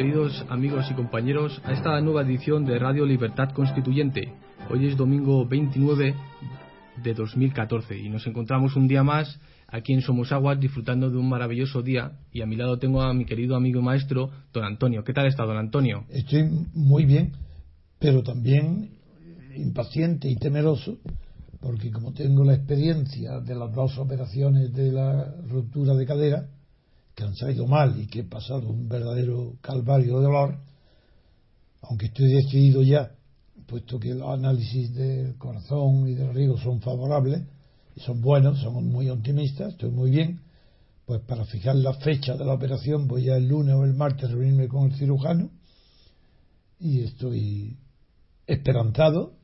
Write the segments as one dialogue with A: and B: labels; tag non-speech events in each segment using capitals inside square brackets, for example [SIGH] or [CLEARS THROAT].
A: queridos amigos y compañeros, a esta nueva edición de Radio Libertad Constituyente. Hoy es domingo 29 de 2014 y nos encontramos un día más aquí en Somosaguas disfrutando de un maravilloso día y a mi lado tengo a mi querido amigo y maestro, don Antonio. ¿Qué tal está, don Antonio?
B: Estoy muy bien, pero también impaciente y temeroso porque como tengo la experiencia de las dos operaciones de la ruptura de cadera, que han salido mal y que he pasado un verdadero calvario de dolor, aunque estoy decidido ya, puesto que los análisis del corazón y del riego son favorables son buenos, somos muy optimistas, estoy muy bien, pues para fijar la fecha de la operación voy ya el lunes o el martes a reunirme con el cirujano y estoy esperanzado,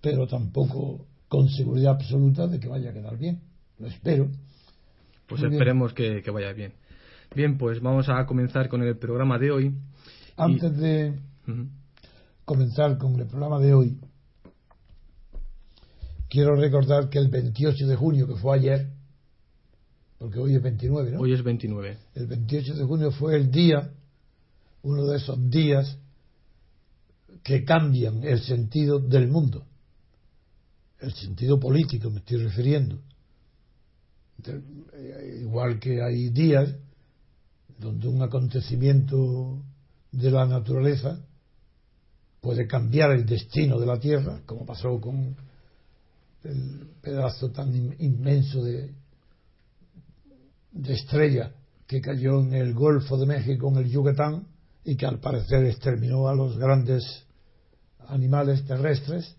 B: pero tampoco con seguridad absoluta de que vaya a quedar bien. Lo espero
A: pues esperemos que, vaya bien. Bien, pues vamos a comenzar con el programa de hoy.
B: Antes de comenzar con el programa de hoy, quiero recordar que el 28 de junio, que fue ayer, porque hoy es 29, ¿no?
A: Hoy es 29.
B: El 28 de junio fue el día, uno de esos días que cambian el sentido del mundo, el sentido político me estoy refiriendo igual que hay días donde un acontecimiento de la naturaleza puede cambiar el destino de la Tierra, como pasó con el pedazo tan inmenso de, de estrella que cayó en el Golfo de México, en el Yucatán, y que al parecer exterminó a los grandes animales terrestres,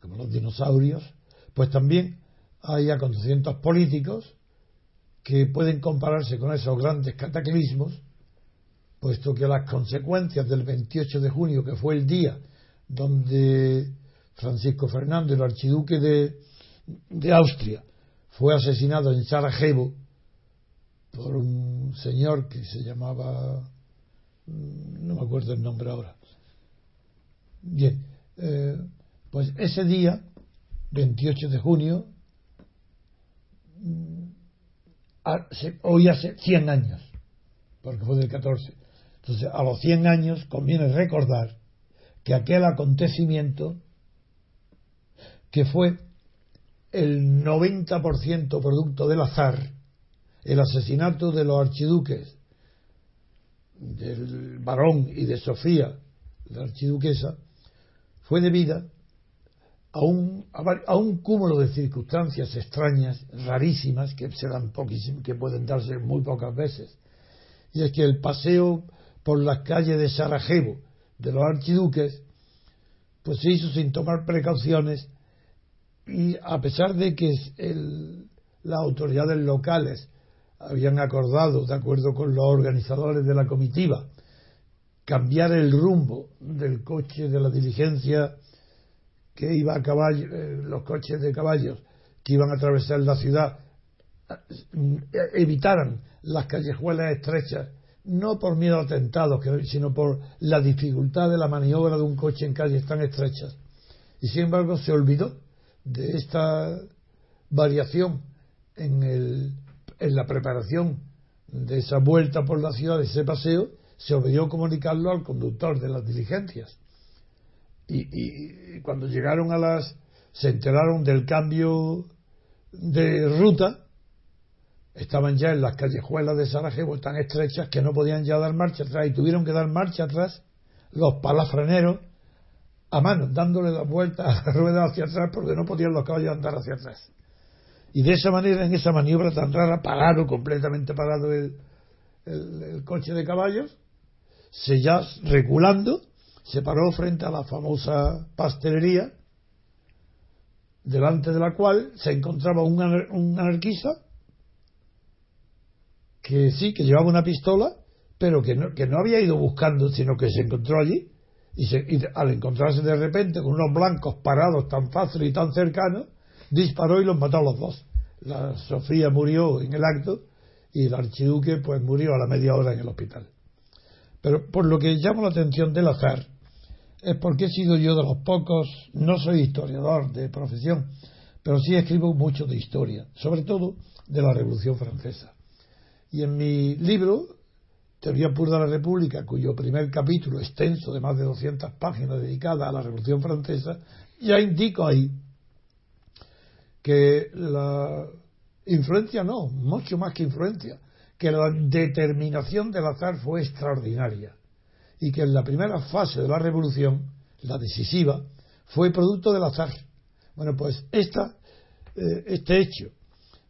B: como los dinosaurios, pues también hay acontecimientos políticos que pueden compararse con esos grandes cataclismos, puesto que las consecuencias del 28 de junio, que fue el día donde Francisco Fernando, el archiduque de, Austria, fue asesinado en Sarajevo por un señor que se llamaba, no me acuerdo el nombre ahora. Bien, eh, pues ese día, 28 de junio, hoy hace 100 años, porque fue del 14. Entonces, a los 100 años conviene recordar que aquel acontecimiento, que fue el 90% producto del azar, el asesinato de los archiduques, del varón y de Sofía, la archiduquesa, fue debida a un, a un cúmulo de circunstancias extrañas, rarísimas, que se dan que pueden darse muy pocas veces. Y es que el paseo por las calles de Sarajevo de los archiduques, pues se hizo sin tomar precauciones y a pesar de que las autoridades locales habían acordado, de acuerdo con los organizadores de la comitiva, cambiar el rumbo del coche de la diligencia que iba a caballo, eh, los coches de caballos que iban a atravesar la ciudad eh, evitaran las callejuelas estrechas, no por miedo a atentados, sino por la dificultad de la maniobra de un coche en calles tan estrechas. Y sin embargo se olvidó de esta variación en, en la preparación de esa vuelta por la ciudad, de ese paseo, se olvidó comunicarlo al conductor de las diligencias. Y, cuando llegaron a las. se enteraron del cambio de ruta, estaban ya en las callejuelas de Sarajevo tan estrechas que no podían ya dar marcha atrás y tuvieron que dar marcha atrás los palafreneros a mano, dándole la vuelta a la rueda hacia atrás porque no podían los caballos andar hacia atrás. Y de esa manera, en esa maniobra tan rara, parado, completamente parado el, el, coche de caballos, se ya reculando, se paró frente a la famosa pastelería, delante de la cual se encontraba un, anarquista que sí, que llevaba una pistola, pero que no, que no había ido buscando, sino que se encontró allí y, al encontrarse de repente con unos blancos parados tan fácil y tan cercanos, disparó y los mató a los dos. La Sofía murió en el acto y el archiduque pues murió a la media hora en el hospital. Pero por lo que llamo la atención del azar es porque he sido yo de los pocos, no soy historiador de profesión, pero sí escribo mucho de historia, sobre todo de la Revolución Francesa. Y en mi libro, Teoría Pura de la República, cuyo primer capítulo extenso de más de 200 páginas dedicada a la Revolución Francesa, ya indico ahí que la influencia no, mucho más que influencia, que la determinación del azar fue extraordinaria y que en la primera fase de la revolución, la decisiva, fue producto del azar. Bueno, pues esta, eh, este hecho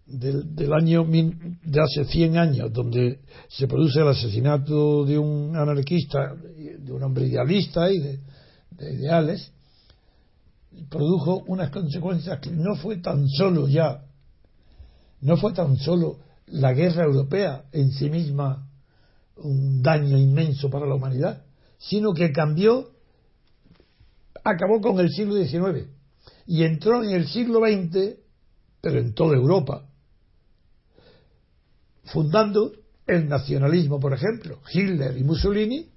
B: del, año de hace 100 años, donde se produce el asesinato de un anarquista, de un hombre idealista y de, ideales, produjo unas consecuencias que no fue tan solo ya, no fue tan solo la guerra europea en sí misma un daño inmenso para la humanidad, sino que cambió, acabó con el siglo XIX y entró en el siglo XX, pero en toda Europa, fundando el nacionalismo, por ejemplo. Hitler y Mussolini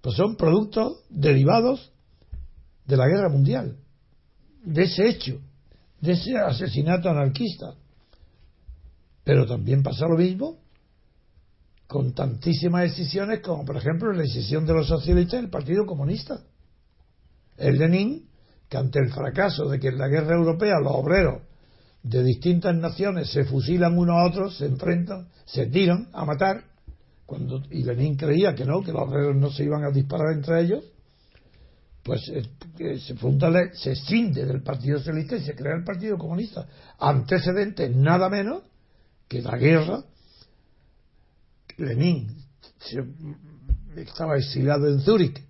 B: pues son productos derivados de la guerra mundial, de ese hecho, de ese asesinato anarquista. Pero también pasa lo mismo con tantísimas decisiones como, por ejemplo, la decisión de los socialistas del Partido Comunista. El Lenin, que ante el fracaso de que en la guerra europea los obreros de distintas naciones se fusilan unos a otros, se enfrentan, se tiran a matar, cuando y Lenin creía que no, que los obreros no se iban a disparar entre ellos, pues eh, se funda, se escinde del Partido Socialista y se crea el Partido Comunista. Antecedente nada menos que la guerra. Lenin estaba exilado en Zúrich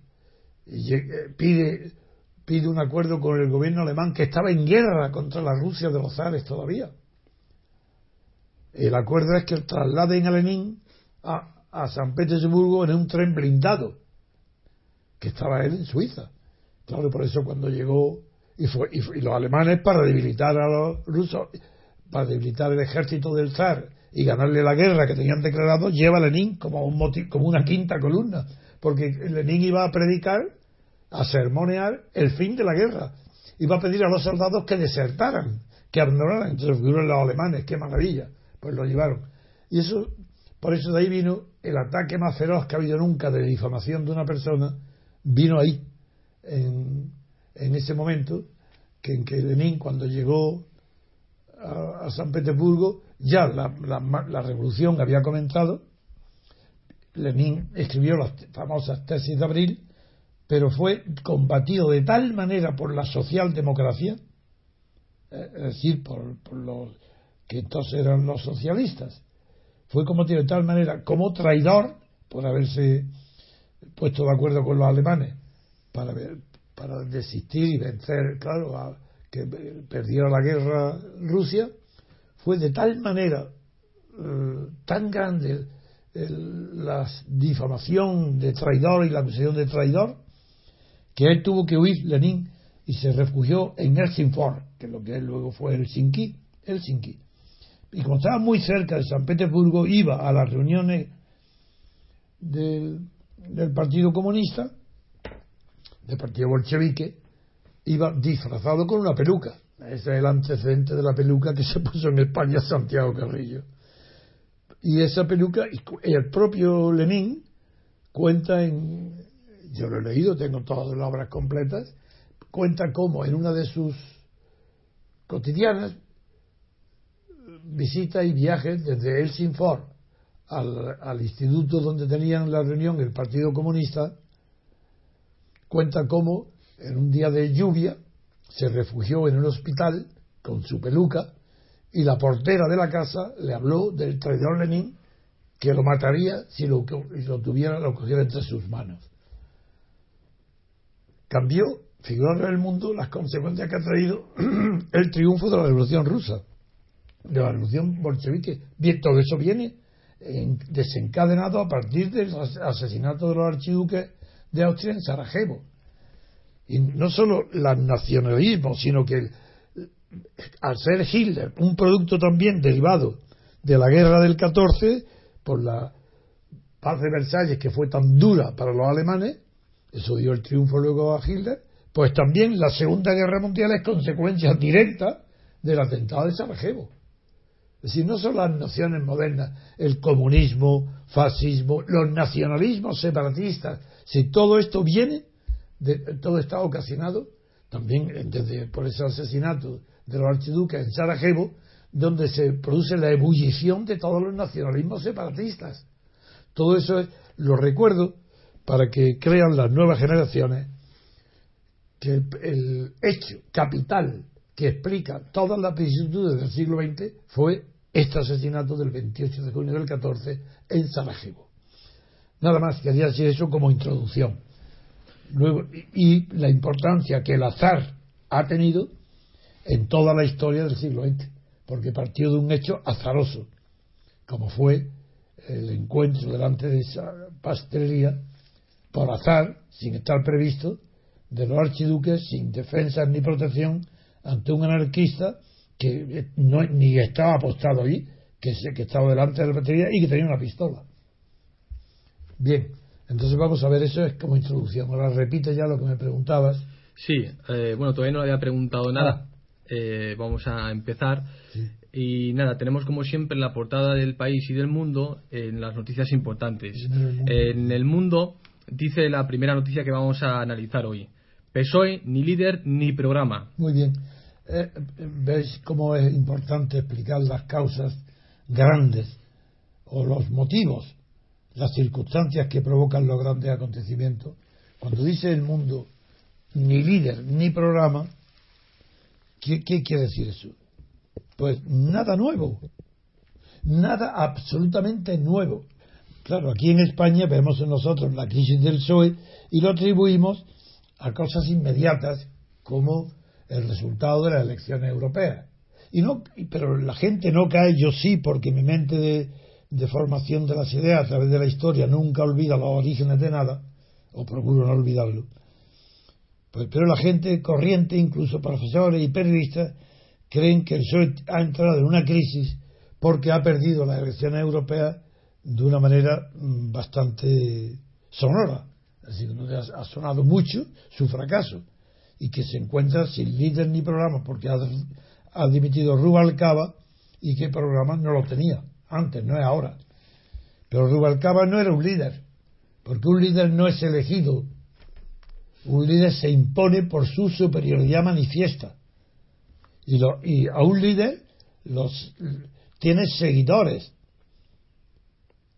B: y eh, pide pide un acuerdo con el gobierno alemán que estaba en guerra contra la Rusia de los zares todavía. El acuerdo es que trasladen a Lenin a, San Petersburgo en un tren blindado, que estaba él en Suiza. Claro, por eso cuando llegó, y, fue, y, los alemanes para debilitar a los rusos, para debilitar el ejército del zar y ganarle la guerra que tenían declarado, lleva a Lenin como, un como una quinta columna, porque Lenin iba a predicar a sermonear el fin de la guerra. Iba a pedir a los soldados que desertaran, que abandonaran. Entonces figuran los alemanes, qué maravilla. Pues lo llevaron. Y eso, por eso de ahí vino el ataque más feroz que ha habido nunca de difamación de una persona, vino ahí, en, en ese momento, que en que Lenin, cuando llegó a, San Petersburgo, ya la, la revolución había comenzado. Lenin escribió las famosas tesis de abril pero fue combatido de tal manera por la socialdemocracia, eh, es decir, por, los que entonces eran los socialistas, fue combatido de tal manera como traidor por haberse puesto de acuerdo con los alemanes para, para desistir y vencer, claro, a, que perdiera la guerra Rusia, fue de tal manera eh, tan grande la difamación de traidor y la acusación de traidor que él tuvo que huir Lenin y se refugió en Helsingfors, que lo que él luego fue Helsinki, Helsinki. Y como estaba muy cerca de San Petersburgo, iba a las reuniones del, Partido Comunista, del Partido Bolchevique, iba disfrazado con una peluca. Ese es el antecedente de la peluca que se puso en España Santiago Carrillo. Y esa peluca, y el propio Lenin cuenta en, yo lo he leído, tengo todas las obras completas, cuenta cómo en una de sus cotidianas visita y viajes desde Helsingfors al, al instituto donde tenían la reunión el Partido Comunista, cuenta cómo en un día de lluvia se refugió en un hospital con su peluca y la portera de la casa le habló del traidor Lenin que lo mataría si lo, lo tuviera, lo cogiera entre sus manos. Cambió, figuró en el mundo las consecuencias que ha traído [CLEARS THROAT] el triunfo de la revolución rusa, de la revolución bolchevique. Bien, todo eso viene desencadenado a partir del asesinato de los archiduques de Austria en Sarajevo. Y no solo el nacionalismo, sino que al ser Hitler un producto también derivado de la guerra del 14, por la paz de Versalles que fue tan dura para los alemanes, eso dio el triunfo luego a Hitler, pues también la Segunda Guerra Mundial es consecuencia directa del atentado de Sarajevo. Es decir, no son las nociones modernas, el comunismo, fascismo, los nacionalismos separatistas, si todo esto viene, de, todo está ocasionado también desde, por ese asesinato de los archiduques en Sarajevo, donde se produce la ebullición de todos los nacionalismos separatistas. Todo eso es, lo recuerdo para que crean las nuevas generaciones que el, hecho capital que explica todas las vicisitudes del siglo XX fue este asesinato del 28 de junio del 14 en Sarajevo. Nada más quería decir eso como introducción. Luego, y la importancia que el azar ha tenido en toda la historia del siglo XX, porque partió de un hecho azaroso, como fue el encuentro delante de esa pastelería, por azar, sin estar previsto, de los archiduques sin defensa ni protección ante un anarquista que no, ni estaba apostado allí, que, que estaba delante de la pastelería y que tenía una pistola. Bien, entonces vamos a ver eso es como introducción. Ahora repite ya lo que me preguntabas.
A: Sí, eh, bueno, todavía no había preguntado nada. Ah. Eh, vamos a empezar. Y nada, tenemos como siempre la portada del país y del mundo en las noticias importantes. En el mundo dice la primera noticia que vamos a analizar hoy. PSOE, ni líder ni programa.
B: Muy bien. Eh, ¿Veis cómo es importante explicar las causas grandes o los motivos las circunstancias que provocan los grandes acontecimientos, cuando dice el mundo ni líder ni programa, ¿qué, quiere decir eso? Pues nada nuevo, nada absolutamente nuevo. Claro, aquí en España vemos en nosotros la crisis del PSOE y lo atribuimos a cosas inmediatas como el resultado de las elecciones europeas. Y no, pero la gente no cae, yo sí, porque mi mente de, de formación de las ideas a través de la historia nunca olvida los orígenes de nada, o procuro no olvidarlo. Pues, pero la gente corriente, incluso profesores y periodistas, creen que el PSOE ha entrado en una crisis porque ha perdido las elecciones europeas de una manera mm, bastante sonora. Es decir, ha sonado mucho su fracaso y que se encuentra sin líder ni programa porque ha, ha dimitido Rubalcaba y que programa no lo tenía antes, no es ahora. Pero Rubalcaba no era un líder, porque un líder no es elegido, un líder se impone por su superioridad manifiesta. Y, y a un líder los, tiene seguidores,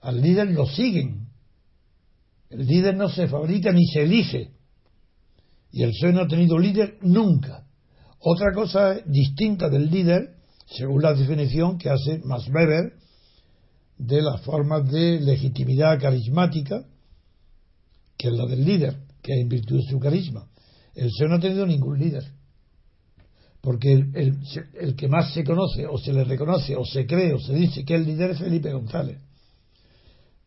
B: al líder lo siguen. El líder no se fabrica ni se elige. Y el PSOE no ha tenido líder nunca. Otra cosa distinta del líder, según la definición que hace Max Weber, de las formas de legitimidad carismática, que es la del líder, que es en virtud de su carisma. El PSOE no ha tenido ningún líder, porque el, el, que más se conoce, o se le reconoce, o se cree, o se dice que el líder es Felipe González.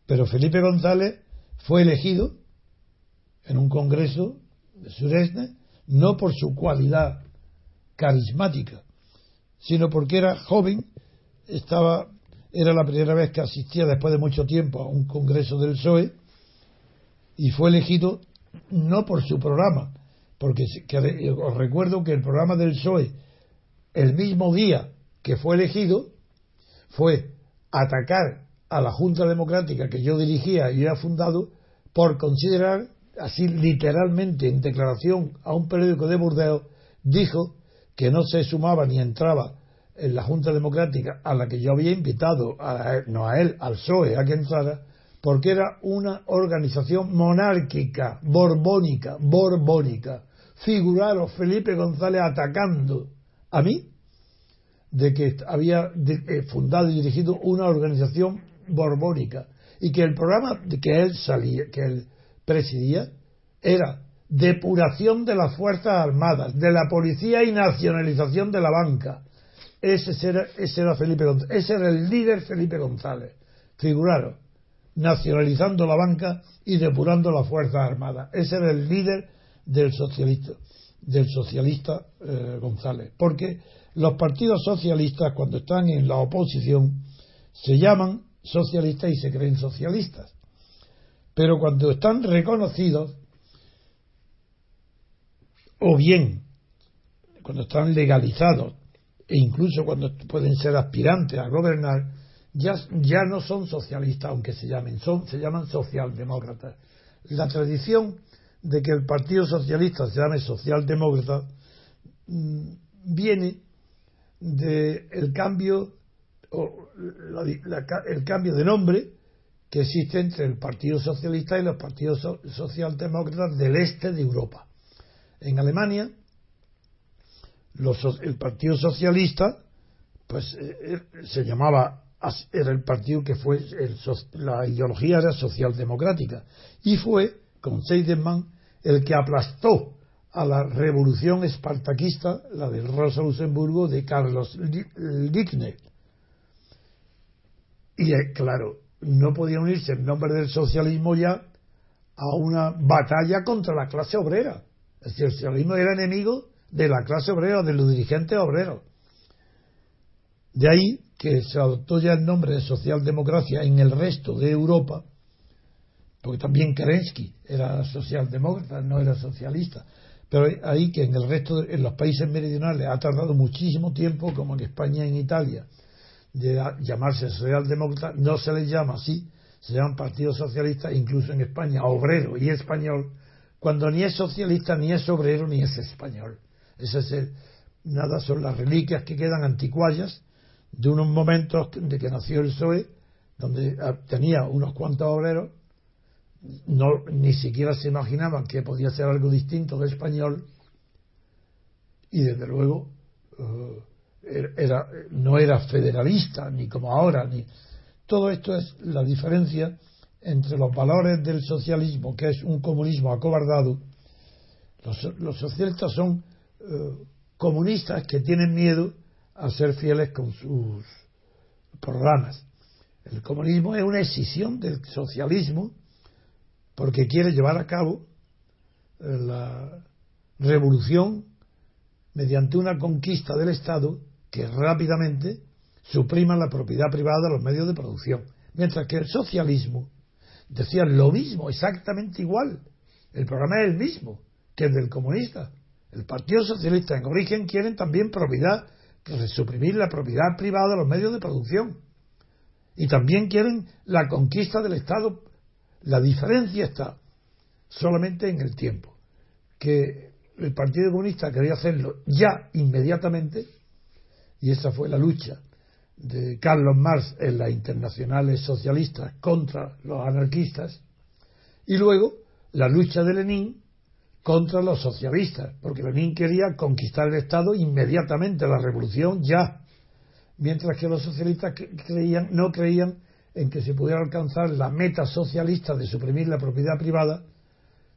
B: Pero Felipe González fue elegido en un congreso de Suresne, no por su cualidad carismática, sino porque era joven, estaba era la primera vez que asistía después de mucho tiempo a un congreso del PSOE y fue elegido no por su programa, porque os recuerdo que el programa del PSOE, el mismo día que fue elegido, fue atacar a la Junta Democrática que yo dirigía y había fundado por considerar, así literalmente en declaración a un periódico de Burdeos, dijo que no se sumaba ni entraba en la Junta Democrática a la que yo había invitado, a, no a él, al PSOE, a que entrara, porque era una organización monárquica, borbónica, borbónica. Figuraros Felipe González atacando a mí de que había eh, fundado y dirigido una organización borbónica y que el programa que él salía, que él presidía era depuración de las fuerzas armadas, de la policía y nacionalización de la banca. Ese era, ese era Felipe González, ese era el líder Felipe González. Figuraron, nacionalizando la banca y depurando las fuerzas armadas. Ese era el líder del socialista, del socialista eh, González. Porque los partidos socialistas, cuando están en la oposición, se llaman socialistas y se creen socialistas. Pero cuando están reconocidos, o bien cuando están legalizados, e incluso cuando pueden ser aspirantes a gobernar, ya, ya no son socialistas, aunque se llamen, son, se llaman socialdemócratas. La tradición de que el Partido Socialista se llame socialdemócrata mm, viene del cambio o el cambio de nombre que existe entre el Partido Socialista y los partidos socialdemócratas del este de Europa. En Alemania, el Partido Socialista, pues eh, eh, se llamaba, era el partido que fue, la ideología era socialdemocrática, y fue, con Seidenmann, el que aplastó a la revolución espartaquista, la del Rosa Luxemburgo de Carlos Liebknecht. Y eh, claro, no podía unirse en nombre del socialismo ya a una batalla contra la clase obrera. El socialismo era enemigo de la clase obrera, de los dirigentes obreros. De ahí que se adoptó ya el nombre de socialdemocracia en el resto de Europa, porque también Kerensky era socialdemócrata, no era socialista. Pero ahí que en el resto, de, en los países meridionales, ha tardado muchísimo tiempo, como en España y en Italia, de llamarse socialdemócrata, no se les llama así, se llaman Partido Socialista, incluso en España, obrero y español, cuando ni es socialista, ni es obrero, ni es español. Es el, nada son las reliquias que quedan anticuallas de unos momentos de que nació el PSOE, donde ah, tenía unos cuantos obreros. No, ni siquiera se imaginaban que podía ser algo distinto de español. Y desde luego eh, era, no era federalista ni como ahora ni todo esto es la diferencia entre los valores del socialismo que es un comunismo acobardado. Los, socialistas son comunistas que tienen miedo a ser fieles con sus programas el comunismo es una escisión del socialismo porque quiere llevar a cabo eh, la revolución mediante una conquista del Estado que rápidamente suprima la propiedad privada de los medios de producción. Mientras que el socialismo decía lo mismo, exactamente igual. El programa es el mismo que el del comunista. El Partido Socialista en origen quieren también propiedad, suprimir la propiedad privada de los medios de producción. Y también quieren la conquista del Estado la diferencia está solamente en el tiempo, que el Partido Comunista quería hacerlo ya inmediatamente, y esa fue la lucha de Carlos Marx en las internacionales socialistas contra los anarquistas, y luego la lucha de Lenin contra los socialistas, porque Lenin quería conquistar el Estado inmediatamente, la revolución ya, mientras que los socialistas creían, no creían en que se pudiera alcanzar la meta socialista de suprimir la propiedad privada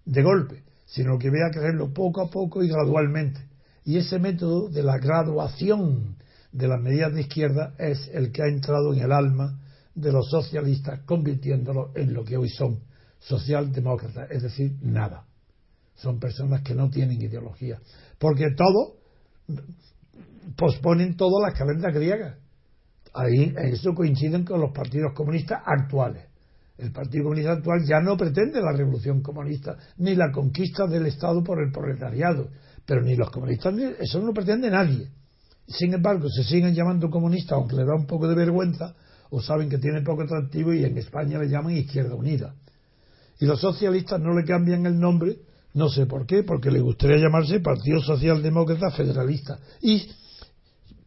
B: de golpe, sino que había que hacerlo poco a poco y gradualmente. Y ese método de la graduación de las medidas de izquierda es el que ha entrado en el alma de los socialistas, convirtiéndolo en lo que hoy son socialdemócratas, es decir, nada. Son personas que no tienen ideología, porque todo posponen todas las calendas griegas ahí eso coinciden con los partidos comunistas actuales. El Partido Comunista actual ya no pretende la revolución comunista ni la conquista del Estado por el proletariado, pero ni los comunistas, eso no pretende nadie. Sin embargo, se siguen llamando comunistas, aunque le da un poco de vergüenza, o saben que tiene poco atractivo y en España le llaman Izquierda Unida. Y los socialistas no le cambian el nombre, no sé por qué, porque le gustaría llamarse Partido Socialdemócrata Federalista. Y,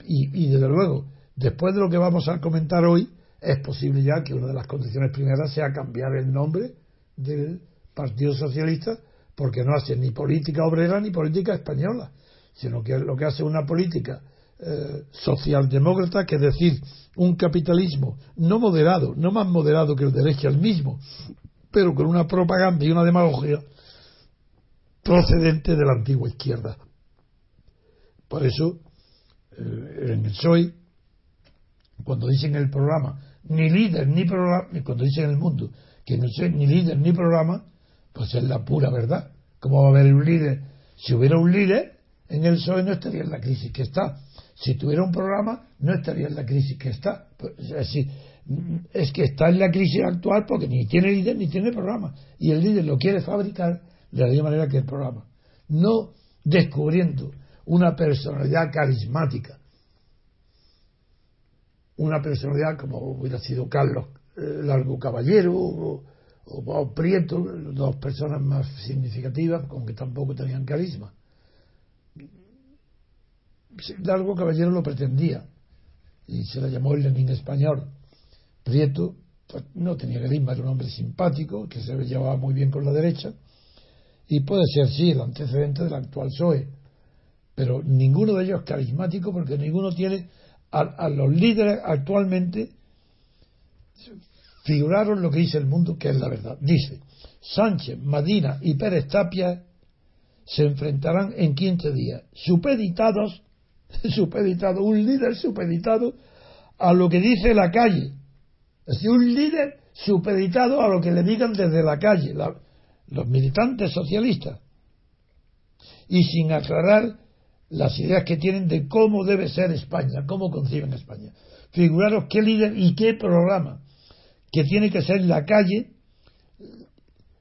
B: y, y desde luego, después de lo que vamos a comentar hoy, es posible ya que una de las condiciones primeras sea cambiar el nombre del Partido Socialista porque no hace ni política obrera ni política española, sino que lo que hace una política eh, socialdemócrata, que es decir, un capitalismo no moderado, no más moderado que el derecho al mismo, pero con una propaganda y una demagogia procedente de la antigua izquierda. Por eso, eh, en el PSOE, cuando dicen en el programa, ni líder ni programa, cuando dicen en el mundo que no sé ni líder ni programa, pues es la pura verdad. ¿Cómo va a haber un líder? Si hubiera un líder, en el PSOE no estaría en la crisis que está. Si tuviera un programa, no estaría en la crisis que está. Pues, es decir, es que está en la crisis actual porque ni tiene líder ni tiene programa. Y el líder lo quiere fabricar de la misma manera que el programa. No descubriendo una personalidad carismática, una personalidad como hubiera sido Carlos eh, Largo Caballero o, Prieto, dos personas más significativas, aunque tampoco tenían carisma. Largo Caballero lo pretendía y se le llamó el Lenin español. Prieto pues, no tenía carisma, era un hombre simpático que se llevaba muy bien con la derecha y puede ser sí el antecedente del actual PSOE, pero ninguno de ellos es carismático porque ninguno tiene a, los líderes actualmente figuraron lo que dice el mundo que es la verdad. Dice, Sánchez, Madina y Pérez Tapia se enfrentarán en 15 días, supeditados, [LAUGHS] supeditado, un líder supeditado a lo que dice la calle. Es decir, un líder supeditado a lo que le digan desde la calle, los militantes socialistas. Y sin aclarar las ideas que tienen de cómo debe ser España, cómo conciben España. Figuraros qué líder y qué programa, que tiene que ser la calle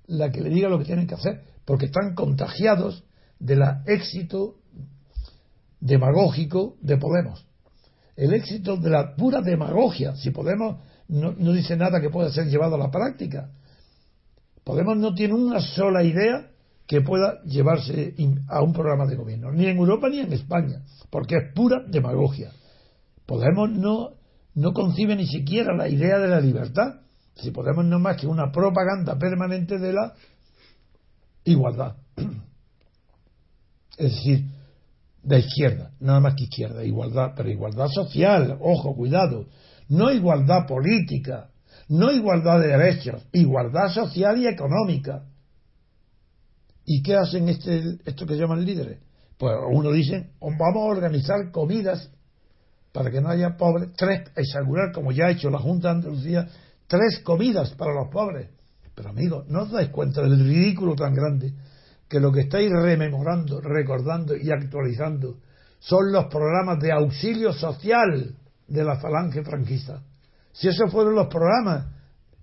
B: la que le diga lo que tienen que hacer, porque están contagiados del éxito demagógico de Podemos. El éxito de la pura demagogia, si Podemos no dice nada que pueda ser llevado a la práctica. Podemos no tiene una sola idea que pueda llevarse a un programa de gobierno, ni en Europa ni en España, porque es pura demagogia. Podemos no, no concibe ni siquiera la idea de la libertad, si Podemos no más que una propaganda permanente de la igualdad. Es decir, de izquierda, nada más que izquierda, igualdad, pero igualdad social, ojo, cuidado, no igualdad política, no igualdad de derechos, igualdad social y económica ¿Y qué hacen este, esto que llaman líderes? Pues uno dice, vamos a organizar comidas para que no haya pobres, tres, asegurar, como ya ha hecho la Junta de Andalucía, tres comidas para los pobres. Pero amigos, ¿no os dais cuenta del ridículo tan grande que lo que estáis rememorando, recordando y actualizando son los programas de auxilio social de la falange franquista? Si esos fueron los programas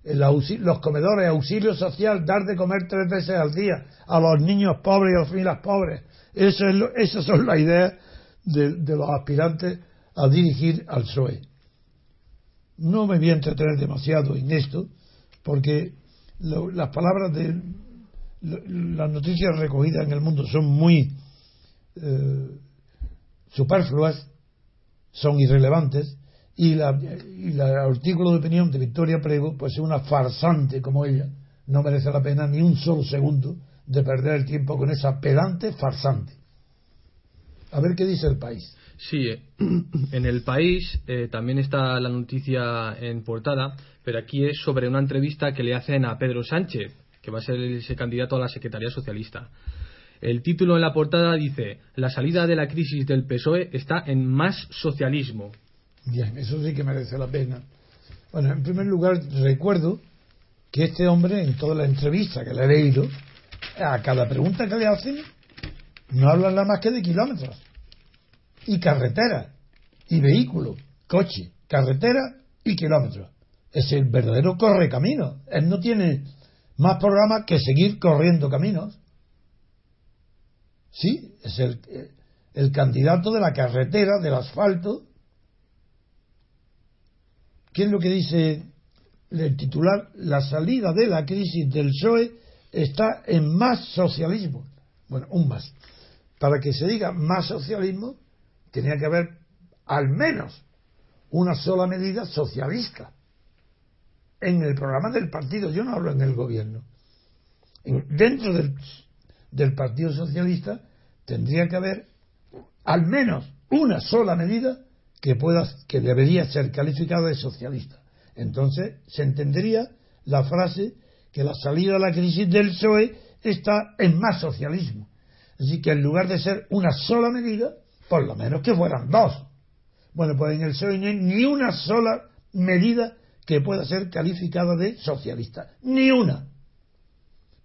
B: los comedores, auxilio social, dar de comer tres veces al día a los niños pobres y a las familias pobres. Eso es esas son las ideas de, los aspirantes a dirigir al PSOE. No me voy a entretener demasiado en esto, porque las palabras de las noticias recogidas en el mundo son muy eh, superfluas, son irrelevantes, y, la, artículo de opinión de Victoria Prego, pues es una farsante como ella, no merece la pena ni un solo segundo de perder el tiempo con esa pedante farsante. A ver qué dice el país.
A: Sí, eh, [CLEARS THROAT] en el país eh, también está la noticia en portada, pero aquí es sobre una entrevista que le hacen a Pedro Sánchez, que va a ser ese candidato a la Secretaría Socialista. El título en la portada dice: La salida de la crisis del PSOE está en más socialismo.
B: Bien, eso sí que merece la pena. Bueno, en primer lugar, recuerdo que este hombre, en toda la entrevista que le he leído, a cada pregunta que le hacen, no habla nada más que de kilómetros. Y carretera, y vehículo, coche, carretera y kilómetros. Es el verdadero corre camino. Él no tiene más programa que seguir corriendo caminos. Sí, es el, el candidato de la carretera, del asfalto, ¿Qué es lo que dice el titular? La salida de la crisis del PSOE está en más socialismo. Bueno, un más. Para que se diga más socialismo, tenía que haber al menos una sola medida socialista en el programa del partido. Yo no hablo en el gobierno. dentro del, del Partido Socialista tendría que haber al menos una sola medida que pueda que debería ser calificada de socialista. Entonces se entendería la frase que la salida de la crisis del PSOE está en más socialismo. Así que en lugar de ser una sola medida, por lo menos que fueran dos. Bueno, pues en el PSOE no hay ni una sola medida que pueda ser calificada de socialista. Ni una.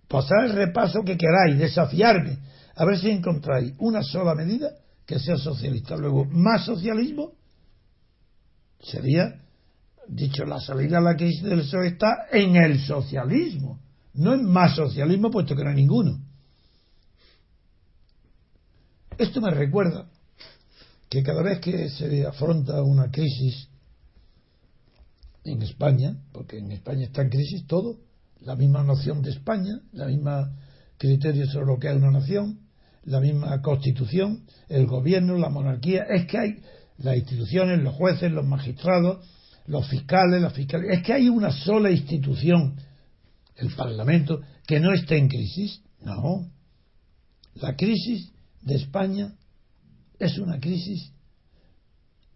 B: Pasad el repaso que queráis, desafiarme, a ver si encontráis una sola medida que sea socialista. Luego, más socialismo sería, dicho, la salida a la crisis del PSOE está en el socialismo, no en más socialismo, puesto que no hay ninguno. Esto me recuerda que cada vez que se afronta una crisis en España, porque en España está en crisis todo, la misma noción de España, la misma criterio sobre lo que es una nación, la misma constitución, el gobierno, la monarquía, es que hay las instituciones, los jueces, los magistrados, los fiscales, las fiscales, es que hay una sola institución, el Parlamento, que no esté en crisis. No. La crisis de España es una crisis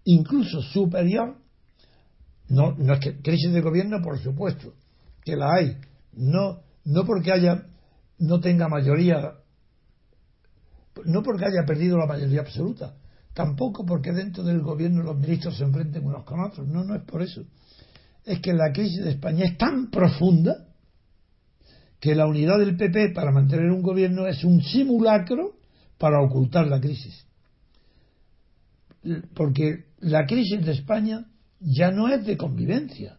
B: incluso superior, no, no es que crisis de gobierno, por supuesto, que la hay, no, no porque haya, no tenga mayoría, no porque haya perdido la mayoría absoluta, tampoco porque dentro del gobierno los ministros se enfrenten unos con otros, no, no es por eso. Es que la crisis de España es tan profunda que la unidad del PP para mantener un gobierno es un simulacro para ocultar la crisis. Porque la crisis de España ya no es de convivencia,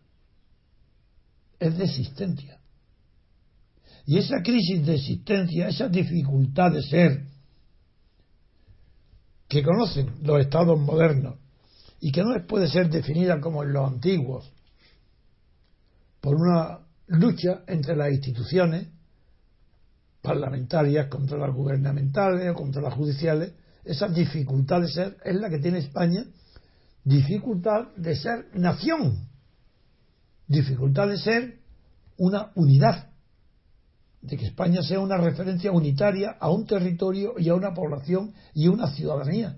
B: es de existencia. Y esa crisis de existencia, esa dificultad de ser que conocen los estados modernos y que no puede ser definida como en los antiguos por una lucha entre las instituciones parlamentarias contra las gubernamentales o contra las judiciales, esa dificultad de ser es la que tiene España, dificultad de ser nación, dificultad de ser una unidad, de que España sea una referencia unitaria a un territorio y a una población y a una ciudadanía.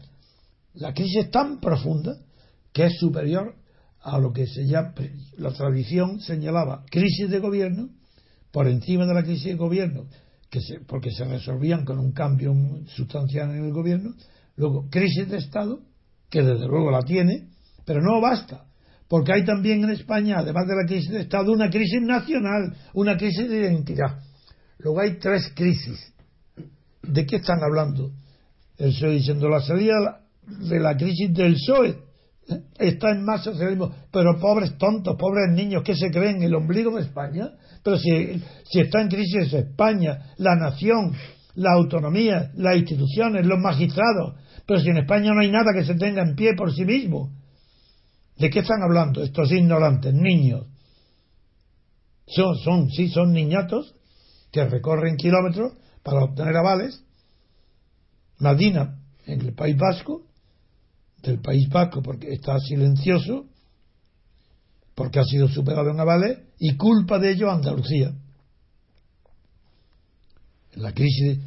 B: La crisis es tan profunda que es superior a lo que se llama, la tradición señalaba crisis de gobierno, por encima de la crisis de gobierno que se, porque se resolvían con un cambio sustancial en el gobierno, luego crisis de Estado, que desde luego la tiene, pero no basta, porque hay también en España, además de la crisis de Estado, una crisis nacional, una crisis de identidad. Luego hay tres crisis. ¿De qué están hablando? El PSOE diciendo la salida de la crisis del PSOE está en más socialismo, pero pobres tontos, pobres niños que se creen el ombligo de España, pero si, si está en crisis España, la nación, la autonomía, las instituciones, los magistrados, pero si en España no hay nada que se tenga en pie por sí mismo, ¿de qué están hablando estos ignorantes, niños? Son, son, sí, son niñatos que recorren kilómetros para obtener avales. Madina, en el País Vasco, del País Vasco porque está silencioso, porque ha sido superado en avales, y culpa de ello Andalucía. La crisis.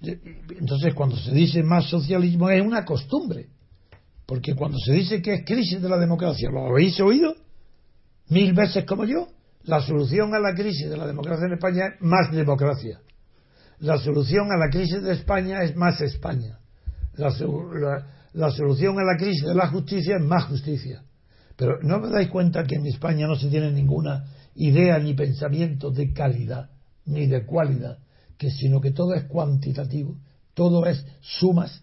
B: entonces, cuando se dice más socialismo es una costumbre, porque cuando se dice que es crisis de la democracia, ¿lo habéis oído? Mil veces como yo. La solución a la crisis de la democracia en España es más democracia. La solución a la crisis de España es más España. La, solución a la crisis de la justicia es más justicia. Pero no me dais cuenta que en España no se tiene ninguna idea ni pensamiento de calidad, ni de cualidad, que sino que todo es cuantitativo, todo es sumas.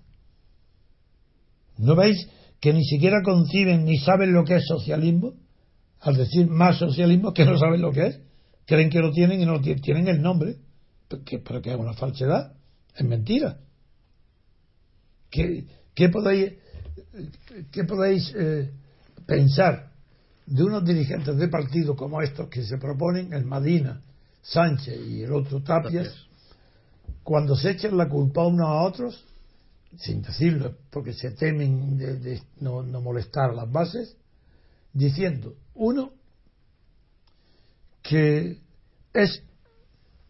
B: ¿No veis que ni siquiera conciben ni saben lo que es socialismo? Al decir más socialismo, que no saben lo que es. Creen que lo tienen y no lo tienen, tienen el nombre, pero que es una falsedad, es mentira. Que ¿Qué podéis, qué podéis eh, pensar de unos dirigentes de partido como estos que se proponen, el Madina, Sánchez y el otro Tapias, cuando se echan la culpa unos a otros, sin decirlo, porque se temen de, no, no molestar las bases, diciendo, uno, que es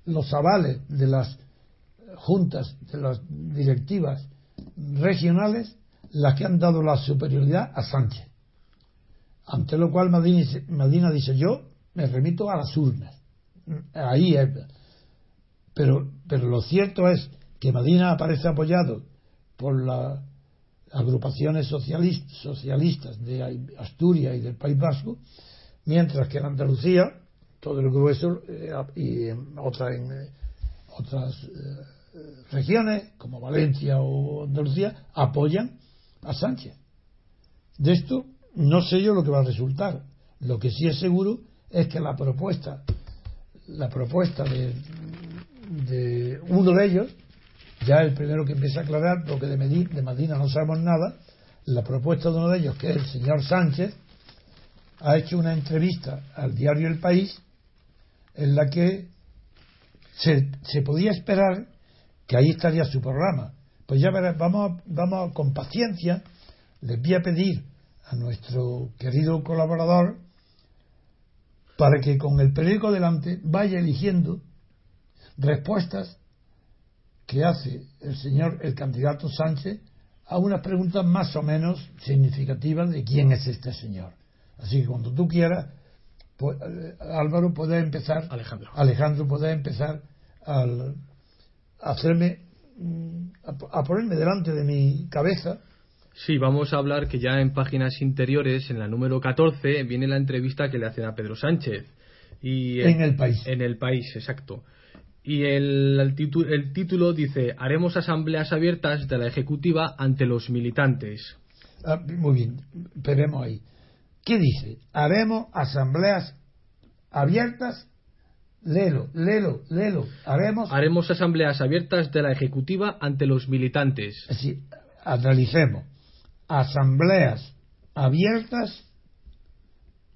B: los avales de las juntas, de las directivas regionales, las que han dado la superioridad a Sánchez. Ante lo cual Madina, dice, yo me remito a las urnas. Ahí es. Pero, pero lo cierto es que Madina aparece apoyado por las agrupaciones socialistas de Asturias y del País Vasco, mientras que en Andalucía todo el grueso eh, y en, otra, en eh, otras eh, regiones como Valencia o Andalucía apoyan a Sánchez. De esto no sé yo lo que va a resultar. Lo que sí es seguro es que la propuesta, la propuesta de, de uno de ellos, ya el primero que empieza a aclarar, porque de, Medina, de Medina no sabemos nada, la propuesta de uno de ellos, que es el señor Sánchez, ha hecho una entrevista al diario El País en la que se, podía esperar que ahí estaría su programa. Pues ya verás, vamos, vamos con paciencia, les voy a pedir a nuestro querido colaborador para que con el periódico delante vaya eligiendo respuestas que hace el señor, el candidato Sánchez, a unas preguntas más o menos significativas de quién es este señor. Así que cuando tú quieras, pues, eh, Álvaro, puede empezar,
A: Alejandro,
B: Alejandro puede empezar a hacerme, mm, a ponerme delante de mi cabeza
A: Sí, vamos a hablar que ya en páginas interiores, en la número 14, viene la entrevista que le hacen a Pedro Sánchez. Y
B: en, el país.
A: En el país, exacto. Y el, el, título dice, haremos asambleas abiertas de la Ejecutiva ante los militantes.
B: Ah, muy bien, veremos ahí. ¿Qué dice? Haremos asambleas abiertas Léelo, léelo, léelo. Haremos...
A: Haremos asambleas abiertas de la Ejecutiva ante los militantes.
B: Analicemos asambleas abiertas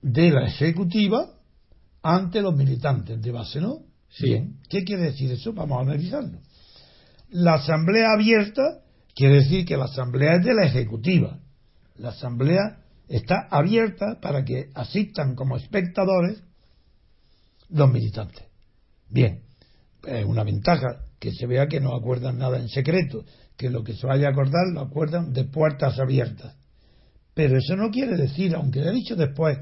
B: de la ejecutiva ante los militantes de base, ¿no?
A: Bien.
B: ¿Qué quiere decir eso? Vamos a analizarlo. La asamblea abierta quiere decir que la asamblea es de la ejecutiva. La asamblea está abierta para que asistan como espectadores los militantes. Bien, es una ventaja que se vea que no acuerdan nada en secreto, que lo que se vaya a acordar lo acuerdan de puertas abiertas. Pero eso no quiere decir, aunque he dicho después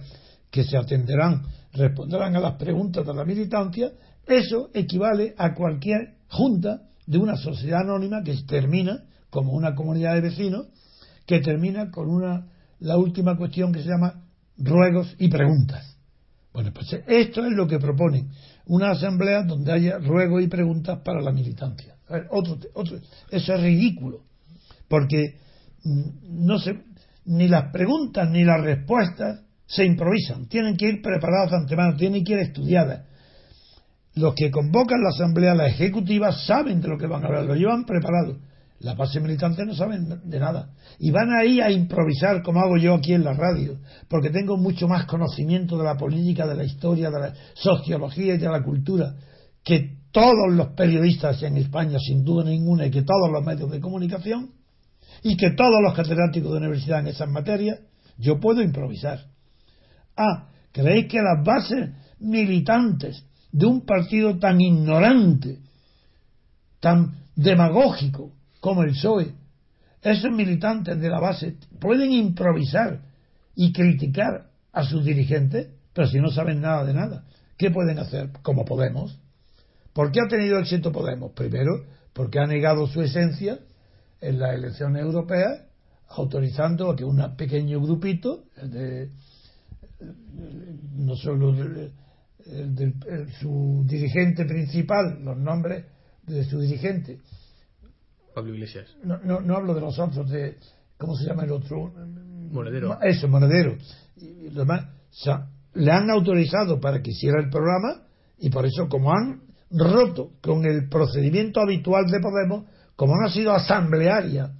B: que se atenderán, responderán a las preguntas de la militancia, eso equivale a cualquier junta de una sociedad anónima que termina como una comunidad de vecinos, que termina con una la última cuestión que se llama ruegos y preguntas. Bueno, pues esto es lo que proponen, una asamblea donde haya ruegos y preguntas para la militancia otro, otro, eso es ridículo, porque mm, no se, ni las preguntas ni las respuestas se improvisan, tienen que ir preparadas de antemano, tienen que ir estudiadas. Los que convocan la asamblea, la ejecutiva, saben de lo que van a hablar, lo llevan preparado. La base militante no saben de nada. Y van ahí a improvisar, como hago yo aquí en la radio, porque tengo mucho más conocimiento de la política, de la historia, de la sociología y de la cultura que todos los periodistas en España, sin duda ninguna, y que todos los medios de comunicación, y que todos los catedráticos de universidad en esas materias, yo puedo improvisar. Ah, ¿creéis que las bases militantes de un partido tan ignorante, tan demagógico como el PSOE, esos militantes de la base pueden improvisar y criticar a sus dirigentes, pero si no saben nada de nada, ¿qué pueden hacer? Como Podemos. ¿Por qué ha tenido éxito Podemos? Primero, porque ha negado su esencia en las elecciones europeas, autorizando a que un pequeño grupito, no solo de, su dirigente principal, los nombres de su dirigente.
A: Pablo Iglesias.
B: No, no, hablo de los otros, de. ¿Cómo se llama el otro?
A: Monedero.
B: Eso, Monedero. Y los demás, le han autorizado para que hiciera el programa y por eso, como han roto con el procedimiento habitual de Podemos, como no ha sido asamblearia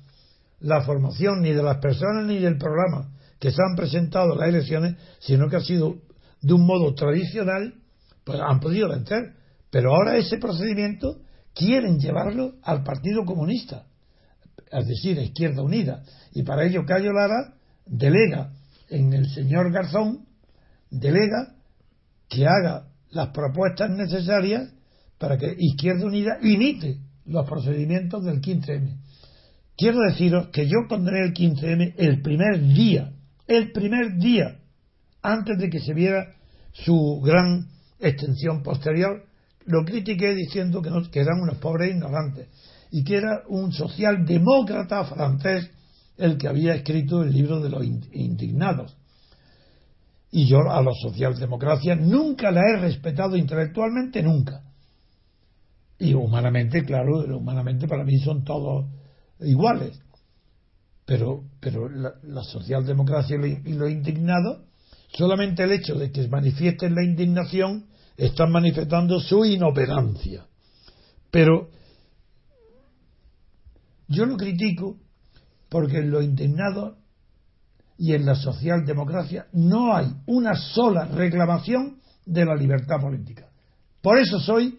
B: la formación ni de las personas ni del programa que se han presentado a las elecciones, sino que ha sido de un modo tradicional, pues han podido vencer. Pero ahora ese procedimiento quieren llevarlo al Partido Comunista, es decir, a Izquierda Unida. Y para ello Cayo Lara delega en el señor Garzón, delega que haga las propuestas necesarias para que Izquierda Unida imite los procedimientos del 15M. Quiero deciros que yo condené el 15M el primer día, el primer día, antes de que se viera su gran extensión posterior, lo critiqué diciendo que, no, que eran unos pobres ignorantes y que era un socialdemócrata francés el que había escrito el libro de los indignados. Y yo a la socialdemocracia nunca la he respetado intelectualmente, nunca. Y humanamente, claro, humanamente para mí son todos iguales. Pero, pero la, socialdemocracia y los indignados, solamente el hecho de que manifiesten la indignación, están manifestando su inoperancia. Pero yo lo critico porque en los indignados y en la socialdemocracia no hay una sola reclamación de la libertad política. Por eso soy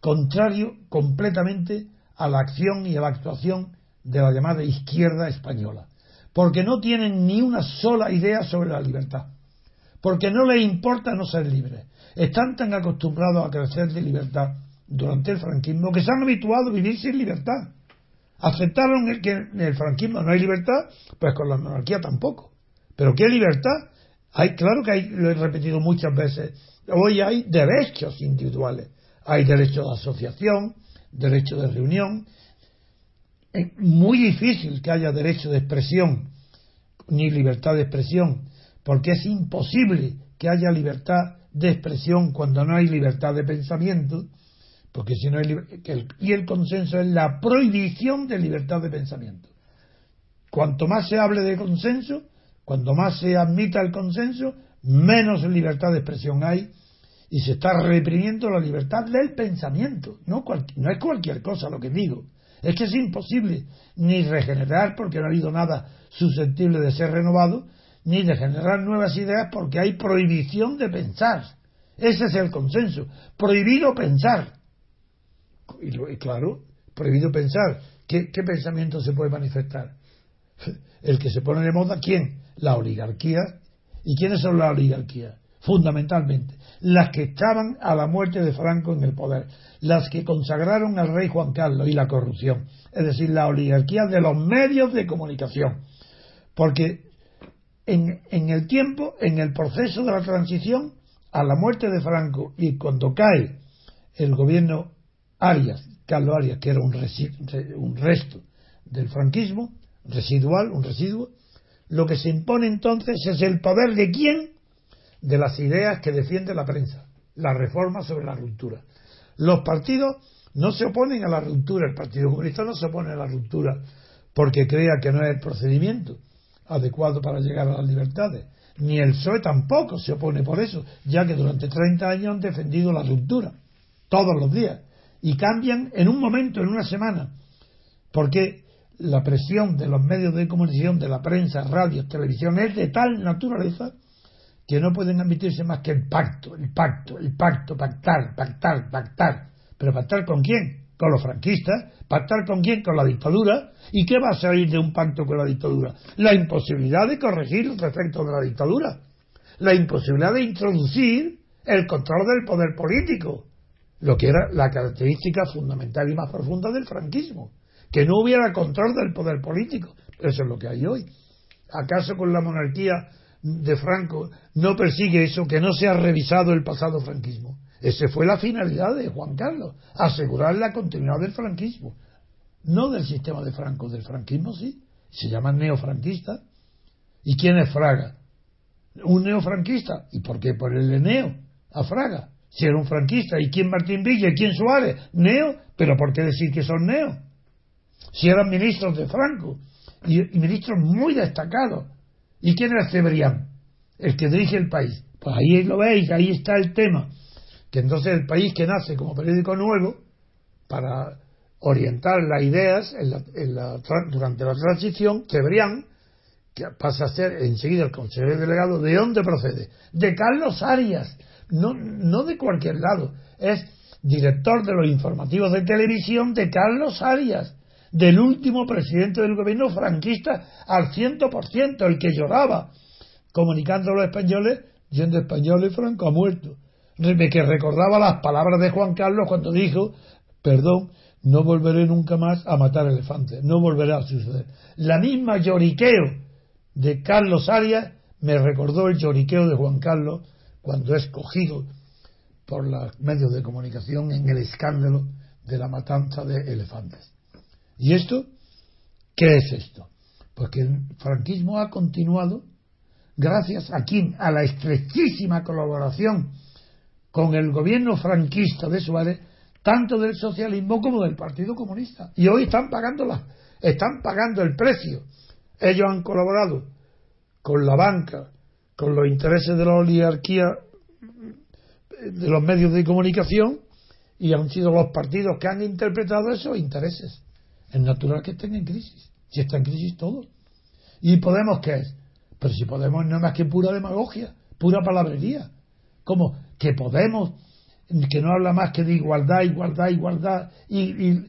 B: contrario completamente a la acción y a la actuación de la llamada izquierda española, porque no tienen ni una sola idea sobre la libertad, porque no les importa no ser libres, están tan acostumbrados a crecer de libertad durante el franquismo que se han habituado a vivir sin libertad. Aceptaron que en el franquismo no hay libertad, pues con la monarquía tampoco. Pero ¿qué libertad? Hay, claro que hay, lo he repetido muchas veces, hoy hay derechos individuales, hay derecho de asociación, derecho de reunión. Es muy difícil que haya derecho de expresión ni libertad de expresión, porque es imposible que haya libertad de expresión cuando no hay libertad de pensamiento, porque si no hay y el consenso es la prohibición de libertad de pensamiento. Cuanto más se hable de consenso, cuanto más se admita el consenso, menos libertad de expresión hay y se está reprimiendo la libertad del pensamiento. No, no es cualquier cosa lo que digo. Es que es imposible ni regenerar porque no ha habido nada susceptible de ser renovado, ni de generar nuevas ideas porque hay prohibición de pensar. Ese es el consenso. Prohibido pensar. Y, claro, prohibido pensar. ¿Qué, ¿Qué pensamiento se puede manifestar? [LAUGHS] El que se pone de moda, ¿quién? La oligarquía. ¿Y quiénes son las oligarquías? Fundamentalmente, las que estaban a la muerte de Franco en el poder, las que consagraron al rey Juan Carlos y la corrupción, es decir, la oligarquía de los medios de comunicación. Porque en, el tiempo, en el proceso de la transición, a la muerte de Franco y cuando cae el gobierno Arias, Carlos Arias, que era un, un resto del franquismo, residual, un residuo, lo que se impone entonces es el poder de quién de las ideas que defiende la prensa, la reforma sobre la ruptura. Los partidos no se oponen a la ruptura, el Partido Comunista no se opone a la ruptura porque crea que no es el procedimiento adecuado para llegar a las libertades, ni el PSOE tampoco se opone por eso, ya que durante 30 años han defendido la ruptura, todos los días, y cambian en un momento, en una semana, porque la presión de los medios de comunicación, de la prensa, radio, televisión, es de tal naturaleza que no pueden admitirse más que el pacto, el pacto, el pacto, pactar, pactar, pactar. Pero pactar con quién? Con los franquistas. ¿Pactar con quién? Con la dictadura. ¿Y qué va a salir de un pacto con la dictadura? La imposibilidad de corregir los efectos de la dictadura. La imposibilidad de introducir el control del poder político. Lo que era la característica fundamental y más profunda del franquismo. Que no hubiera control del poder político. Eso es lo que hay hoy. ¿Acaso con la monarquía de Franco no persigue eso, que no se ha revisado el pasado franquismo. Esa fue la finalidad de Juan Carlos, asegurar la continuidad del franquismo. No del sistema de Franco, del franquismo sí. Se llama neofranquista. ¿Y quién es Fraga? Un neofranquista. ¿Y por qué ponerle neo a Fraga? Si era un franquista. ¿Y quién Martín Villa? ¿Y quién Suárez? Neo. ¿Pero por qué decir que son neo? Si eran ministros de Franco. y ministros muy destacados ¿Y quién era Cebrián? El que dirige el país. Pues ahí lo veis, ahí está el tema. Que entonces el país que nace como periódico nuevo, para orientar las ideas durante la transición, Cebrián, que pasa a ser enseguida el consejero delegado, ¿de dónde procede? De Carlos Arias, no, no de cualquier lado, es director de los informativos de televisión de Carlos Arias, del último presidente del gobierno franquista al ciento por ciento, el que lloraba, comunicando a los españoles, yendo españoles, Franco ha muerto. Que recordaba las palabras de Juan Carlos cuando dijo, perdón, no volveré nunca más a matar elefantes, no volverá a suceder. La misma lloriqueo de Carlos Arias me recordó el lloriqueo de Juan Carlos cuando es cogido por los medios de comunicación en el escándalo de la matanza de elefantes. ¿Y esto? ¿Qué es esto? Porque el franquismo ha continuado gracias a quién? A la estrechísima colaboración con el gobierno franquista de Suárez tanto del socialismo como del Partido Comunista. Y hoy están pagando, la, están pagando el precio. Ellos han colaborado con la banca, con los intereses de la oligarquía de los medios de comunicación y han sido los partidos que han interpretado esos intereses. Es natural que estén en crisis. Si está en crisis todo. ¿Y Podemos qué es? Pero si Podemos no más que pura demagogia, pura palabrería. Como que Podemos que no habla más que de igualdad, igualdad, igualdad, y,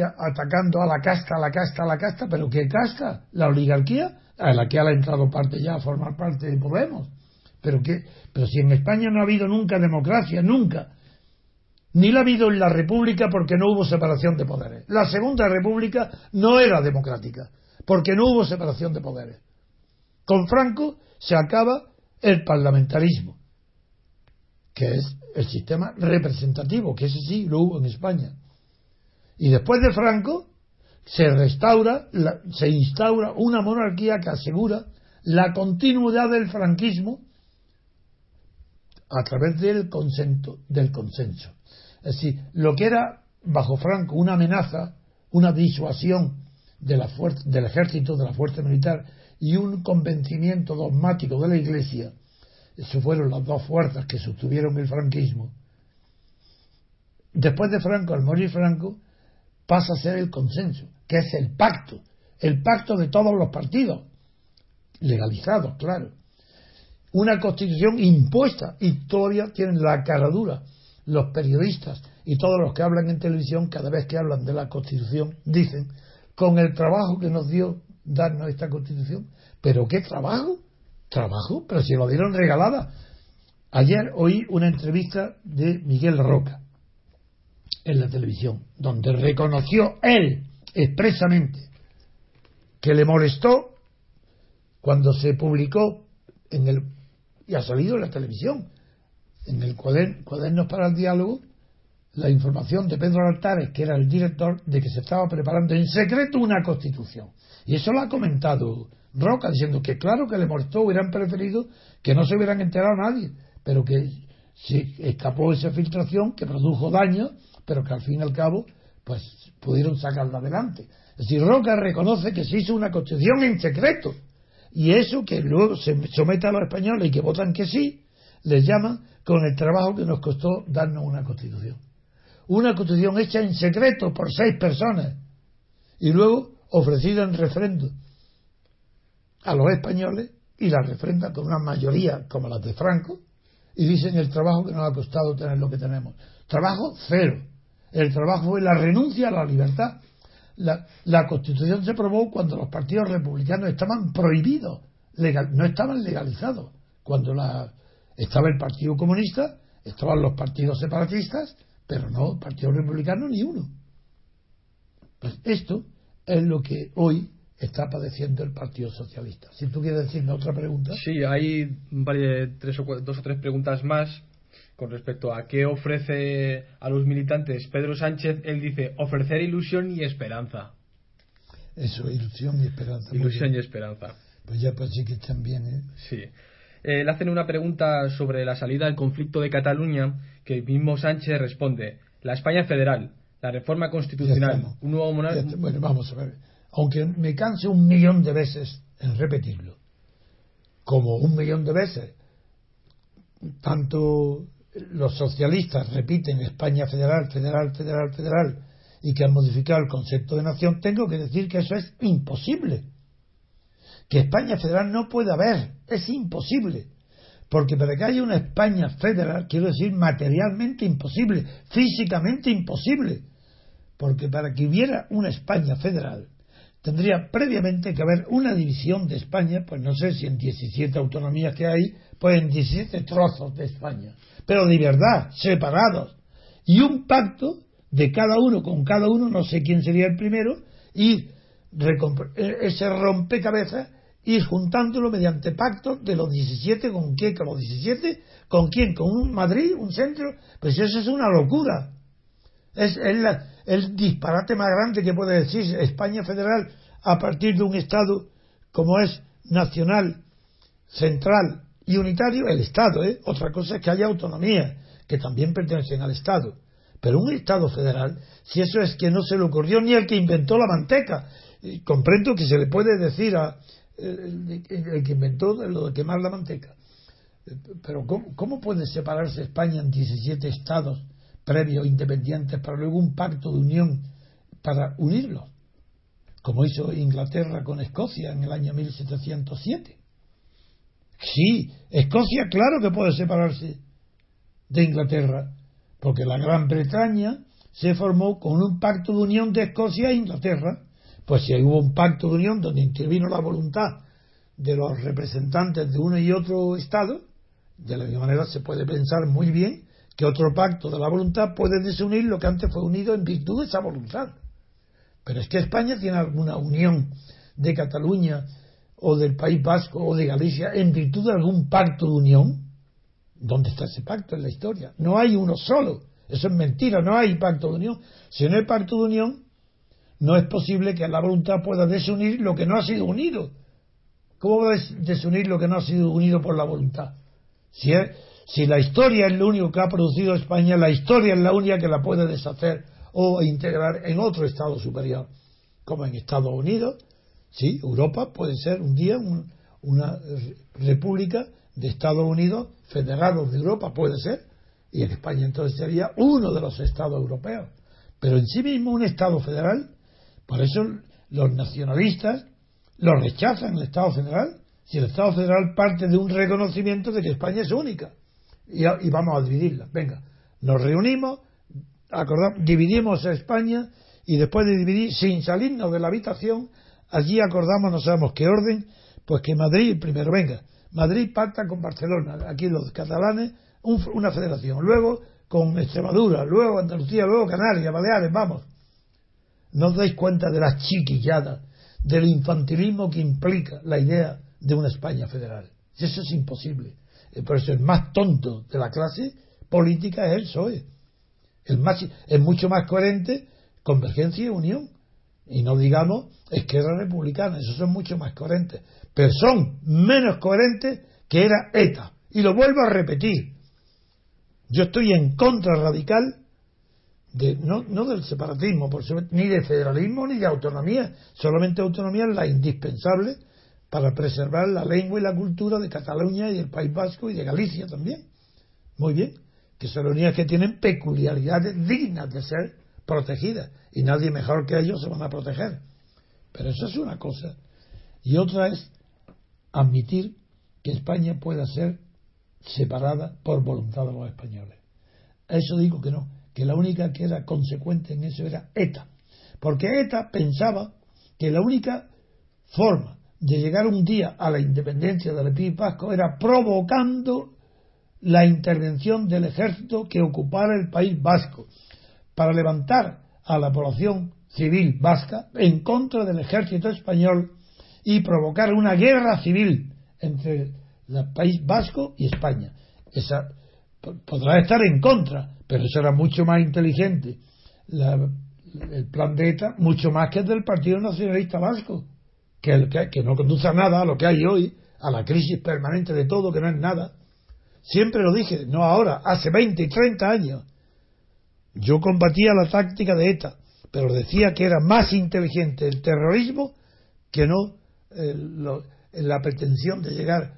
B: atacando a la casta, a la casta, a la casta, pero ¿qué casta? La oligarquía, a la que ha entrado parte ya a formar parte de Podemos. Pero, qué, pero si en España no ha habido nunca democracia, nunca. Ni la ha habido en la República porque no hubo separación de poderes. La Segunda República no era democrática porque no hubo separación de poderes. Con Franco se acaba el parlamentarismo, que es el sistema representativo, que ese sí lo hubo en España. Y después de Franco se restaura, se instaura una monarquía que asegura la continuidad del franquismo a través del consenso, del consenso. Es decir, lo que era bajo Franco una amenaza, una disuasión del ejército, de la fuerza militar y un convencimiento dogmático de la Iglesia esas fueron las dos fuerzas que sostuvieron el franquismo. Después de Franco, al morir Franco, pasa a ser el consenso, que es el pacto, el pacto de todos los partidos, legalizados, claro. Una constitución impuesta y todavía tienen la cara dura. Los periodistas y todos los que hablan en televisión, cada vez que hablan de la constitución, dicen, con el trabajo que nos dio darnos esta constitución, pero ¿qué trabajo? Trabajo, pero si lo dieron regalada. Ayer oí una entrevista de Miguel Roca en la televisión, donde reconoció él expresamente que le molestó cuando se publicó en el y ha salido en la televisión en el cuaderno, cuadernos para el diálogo la información de Pedro Altares que era el director de que se estaba preparando en secreto una constitución y eso lo ha comentado Roca diciendo que claro que le molestó, hubieran preferido que no se hubieran enterado nadie, pero que se escapó esa filtración que produjo daño, pero que al fin y al cabo pues pudieron sacarla adelante. Es decir, Roca reconoce que se hizo una constitución en secreto y eso que luego se somete a los españoles y que votan que sí, les llama con el trabajo que nos costó darnos una constitución. Una constitución hecha en secreto por seis personas y luego ofrecida en referéndum a los españoles y la refrenda con una mayoría como la de Franco y dicen el trabajo que nos ha costado tener lo que tenemos. Trabajo cero. El trabajo es la renuncia a la libertad. La, constitución se aprobó cuando los partidos republicanos estaban prohibidos, legal, no estaban legalizados. Cuando la, estaba el Partido Comunista, estaban los partidos separatistas, pero no el Partido Republicano ni uno. Pues esto es lo que hoy está padeciendo el Partido Socialista. Si tú quieres decirme otra pregunta.
A: Sí, hay tres o dos o tres preguntas más con respecto a qué ofrece a los militantes Pedro Sánchez. Él dice ofrecer ilusión y esperanza.
B: Eso, ilusión y esperanza.
A: Ilusión y esperanza.
B: Pues ya pues sí que están bien, ¿eh?
A: Sí. Eh, le hacen una pregunta sobre la salida del conflicto de Cataluña que el mismo Sánchez responde. La España federal, la reforma constitucional, un nuevo monarca.
B: Bueno, vamos a ver aunque me canse un millón de veces en repetirlo, como un millón de veces, tanto los socialistas repiten España federal, federal, federal, federal, y que han modificado el concepto de nación, tengo que decir que eso es imposible. que España federal no puede haber, es imposible. Porque para que haya una España federal, quiero decir materialmente imposible, físicamente imposible. Porque para que hubiera una España federal, tendría previamente que haber una división de España, pues no sé si en 17 autonomías que hay, pues en 17 trozos de España, pero de verdad, separados. Y un pacto de cada uno con cada uno, no sé quién sería el primero, y e-, ese rompecabezas ir juntándolo mediante pactos de los 17 con quién, con los 17, con quién, con un Madrid, un centro, pues eso es una locura. Es, el disparate más grande que puede decir España federal a partir de un Estado como es nacional, central y unitario, el Estado, ¿eh? Otra cosa es que haya autonomía, que también pertenecen al Estado. Pero un Estado federal, si eso es que no se le ocurrió ni el que inventó la manteca, comprendo que se le puede decir a el, que inventó lo de quemar la manteca. Pero ¿cómo, ¿cómo, puede separarse España en 17 estados previos independientes para luego un pacto de unión para unirlos? Como hizo Inglaterra con Escocia en el año 1707. Sí, Escocia claro que puede separarse de Inglaterra, porque la Gran Bretaña se formó con un pacto de unión de Escocia e Inglaterra pues si hubo un pacto de unión donde intervino la voluntad de los representantes de uno y otro Estado, de la misma manera se puede pensar muy bien que otro pacto de la voluntad puede desunir lo que antes fue unido en virtud de esa voluntad. Pero es que España tiene alguna unión de Cataluña o del País Vasco o de Galicia en virtud de algún pacto de unión. ¿Dónde está ese pacto en la historia? No hay uno solo. Eso es mentira, no hay pacto de unión. Si no hay pacto de unión, no es posible que la voluntad pueda desunir lo que no ha sido unido. ¿Cómo va a desunir lo que no ha sido unido por la voluntad? Si, si la historia es lo único que ha producido España, la historia es la única que la puede deshacer o integrar en otro Estado superior, como en Estados Unidos. Sí, Europa puede ser un día una república de Estados Unidos, federados de Europa, puede ser, y en España entonces sería uno de los Estados europeos. Pero en sí mismo un Estado federal por eso los nacionalistas lo rechazan el Estado federal. Si el Estado federal parte de un reconocimiento de que España es única y, vamos a dividirla. Venga, nos reunimos, acordamos, dividimos a España y después de dividir, sin salirnos de la habitación, allí acordamos, no sabemos qué orden, pues que Madrid, primero, venga, Madrid pacta con Barcelona, aquí los catalanes, una federación, luego con Extremadura, luego Andalucía, luego Canarias, Baleares, vamos. ¿No os dais cuenta de la chiquillada, del infantilismo que implica la idea de una España federal? Eso es imposible. Eh, por eso el más tonto de la clase política es el PSOE. El más, es mucho más coherente convergencia y unión. Y no digamos izquierda republicana, esos son mucho más coherentes. Pero son menos coherentes que era ETA. Y lo vuelvo a repetir. Yo estoy en contra radical no, no del separatismo, por ni de federalismo ni de autonomía. Solamente autonomía es la indispensable para preservar la lengua y la cultura de Cataluña y del País Vasco y de Galicia también. Muy bien, que son unidades que tienen peculiaridades dignas de ser protegidas y nadie mejor que ellos se van a proteger. Pero eso es una cosa. Y otra es admitir que España pueda ser separada por voluntad de los españoles. A eso digo que no que la única que era consecuente en eso era ETA. Porque ETA pensaba que la única forma de llegar un día a la independencia del País Vasco era provocando la intervención del ejército que ocupara el País Vasco para levantar a la población civil vasca en contra del ejército español y provocar una guerra civil entre el País Vasco y España. Esa podrá estar en contra, pero eso era mucho más inteligente. el plan de ETA, mucho más que el del Partido Nacionalista Vasco, que, que, no conduce a nada a lo que hay hoy, a la crisis permanente de todo, que no es nada. Siempre lo dije, no ahora, hace 20 y 30 años. Yo combatía la táctica de ETA, pero decía que era más inteligente el terrorismo que no eh, la pretensión de llegar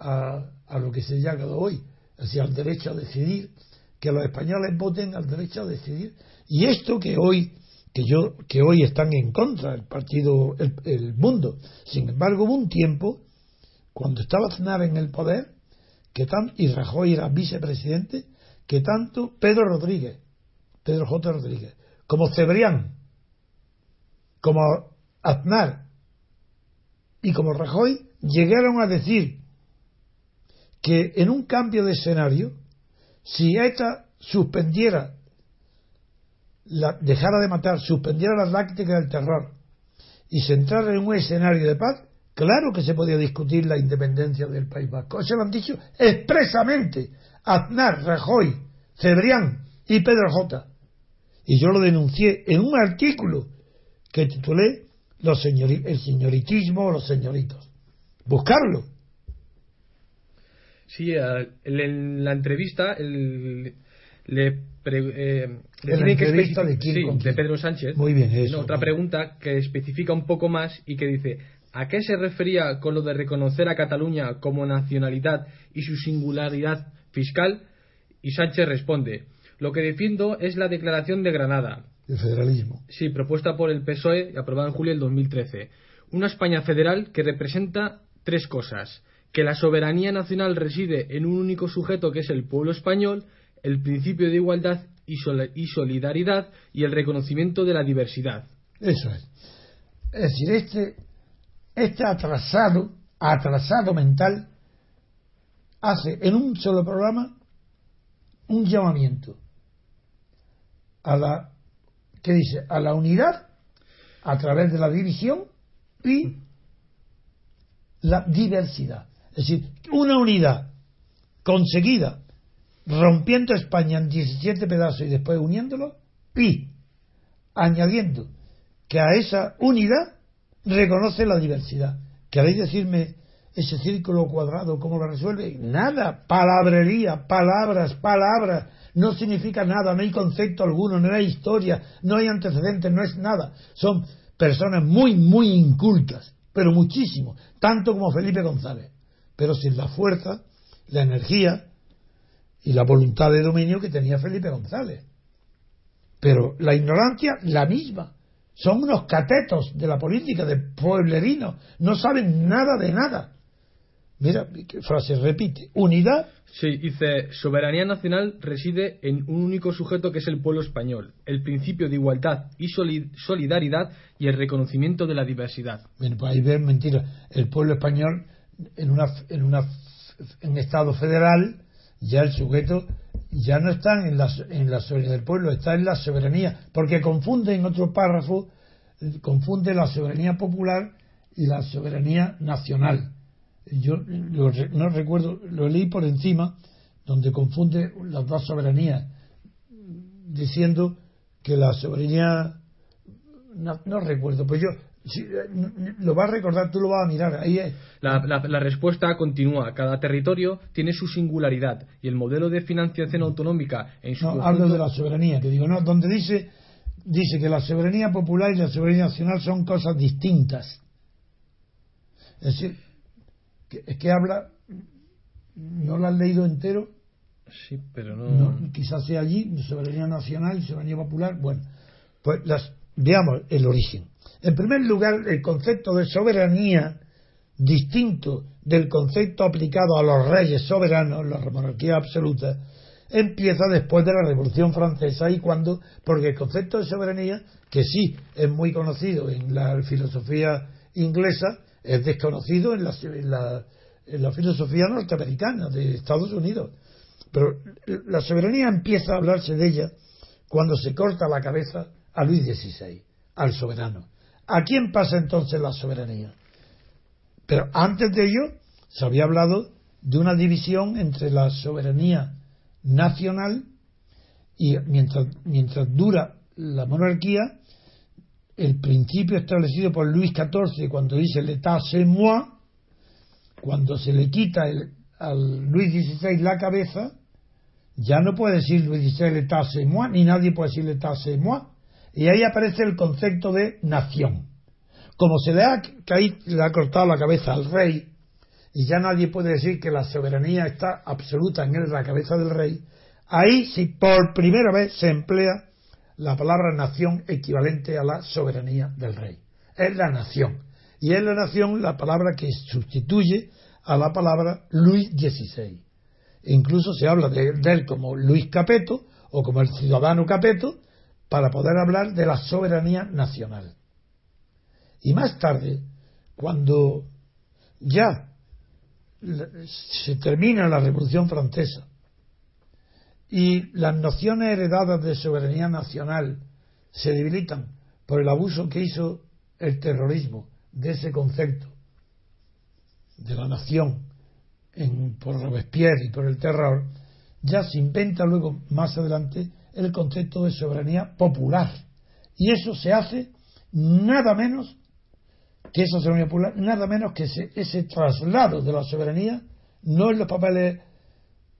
B: a, lo que se llama hoy, hacia el derecho a decidir que los españoles voten al derecho a decidir. Y esto que hoy que yo que hoy están en contra del partido el, mundo sin embargo hubo un tiempo cuando estaba Aznar en el poder que tan y Rajoy era vicepresidente que tanto Pedro Rodríguez Pedro J. Rodríguez como Cebrián como Aznar y como Rajoy llegaron a decir que en un cambio de escenario si ETA suspendiera dejara de matar, suspendiera las lácticas del terror y se entrara en un escenario de paz, claro que se podía discutir la independencia del País Vasco. Eso lo han dicho expresamente Aznar, Rajoy, Cebrián y Pedro J. Y yo lo denuncié en un artículo que titulé los El señoritismo o los señoritos. Buscarlo.
A: Sí, en la entrevista el, le
B: eh, de,
A: Pedro Sánchez.
B: Muy bien,
A: otra pregunta que especifica un poco más y que dice ¿A qué se refería con lo de reconocer a Cataluña como nacionalidad y su singularidad fiscal? Y Sánchez responde Lo que defiendo es la declaración de Granada.
B: El federalismo.
A: Sí, propuesta por el PSOE y aprobada en julio del 2013. Una España federal que representa tres cosas. Que la soberanía nacional reside en un único sujeto que es el pueblo español el principio de igualdad y, solidaridad y el reconocimiento de la diversidad.
B: Eso es. Es decir, este, este atrasado, atrasado mental, hace en un solo programa un llamamiento a la, ¿qué dice? A la unidad a través de la división y la diversidad. Es decir, una unidad conseguida rompiendo España en 17 pedazos y después uniéndolo, y añadiendo que a esa unidad reconoce la diversidad. ¿Queréis decirme ese círculo cuadrado cómo lo resuelve? Nada, palabrería, palabras, palabras, no significa nada, no hay concepto alguno, no hay historia, no hay antecedentes, no es nada. Son personas muy, muy incultas, pero muchísimo, tanto como Felipe González, pero sin la fuerza, la energía, y la voluntad de dominio que tenía Felipe González. Pero la ignorancia, la misma. Son unos catetos de la política, de pueblerinos. No saben nada de nada. Mira, qué frase repite. Unidad.
A: Sí, dice, soberanía nacional reside en un único sujeto que es el pueblo español. El principio de igualdad y solidaridad y el reconocimiento de la diversidad.
B: Bueno, pues ahí ven mentira. El pueblo español en una, en una en estado federal ya el sujeto ya no está en la, en la soberanía del pueblo, está en la soberanía, porque confunde en otro párrafo, confunde la soberanía popular y la soberanía nacional. Yo no recuerdo, lo leí por encima, donde confunde las dos soberanías, diciendo que la soberanía, no recuerdo, pues yo eh, lo vas a recordar, tú lo vas a mirar. Ahí
A: la, la, respuesta continúa. Cada territorio tiene su singularidad y el modelo de financiación autonómica en su.
B: No, hablo de la soberanía, que digo, no, donde dice, dice que la soberanía popular y la soberanía nacional son cosas distintas. Es decir, que, es que habla, no lo has leído entero.
A: Sí, pero no...
B: Quizás sea allí, soberanía nacional y soberanía popular. Bueno, pues las, veamos el origen. En primer lugar, el concepto de soberanía, distinto del concepto aplicado a los reyes soberanos, la monarquía absoluta, empieza después de la Revolución Francesa y cuando, porque el concepto de soberanía, que sí es muy conocido en la filosofía inglesa, es desconocido en la, en la filosofía norteamericana de Estados Unidos. Pero la soberanía empieza a hablarse de ella cuando se corta la cabeza a Luis XVI, al soberano. ¿A quién pasa entonces la soberanía? Pero antes de ello se había hablado de una división entre la soberanía nacional y mientras, mientras dura la monarquía, el principio establecido por Luis XIV cuando dice l'état c'est moi, cuando se le quita el, al Luis XVI la cabeza, ya no puede decir Luis XVI l'état c'est moi, ni nadie puede decir l'état c'est moi, y ahí aparece el concepto de nación. Como se le ha, le ha cortado la cabeza al rey, y ya nadie puede decir que la soberanía está absoluta en la cabeza del rey, ahí sí por primera vez se emplea la palabra nación equivalente a la soberanía del rey. Es la nación. Y es la nación la palabra que sustituye a la palabra Luis XVI. Incluso se habla de, él como Luis Capeto o como el ciudadano Capeto para poder hablar de la soberanía nacional. Y más tarde, cuando ya se termina la Revolución Francesa y las nociones heredadas de soberanía nacional se debilitan por el abuso que hizo el terrorismo de ese concepto de la nación por Robespierre y por el terror, ya se inventa luego más adelante el concepto de soberanía popular. Y eso se hace nada menos que esa soberanía popular, nada menos que ese, ese traslado de la soberanía, no en los papeles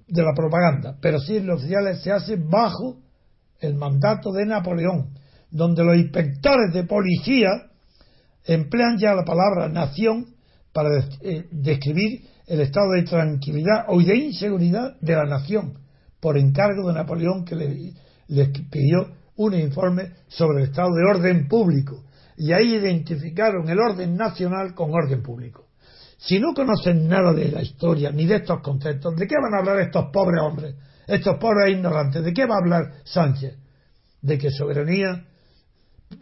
B: de la propaganda, pero sí en los oficiales se hace bajo el mandato de Napoleón, donde los inspectores de policía emplean ya la palabra nación para eh, describir el estado de tranquilidad o de inseguridad de la nación, por encargo de Napoleón que le, le pidió un informe sobre el estado de orden público. Y ahí identificaron el orden nacional con orden público. Si no conocen nada de la historia ni de estos conceptos, ¿de qué van a hablar estos pobres hombres, estos pobres ignorantes? ¿De qué va a hablar Sánchez? ¿De que soberanía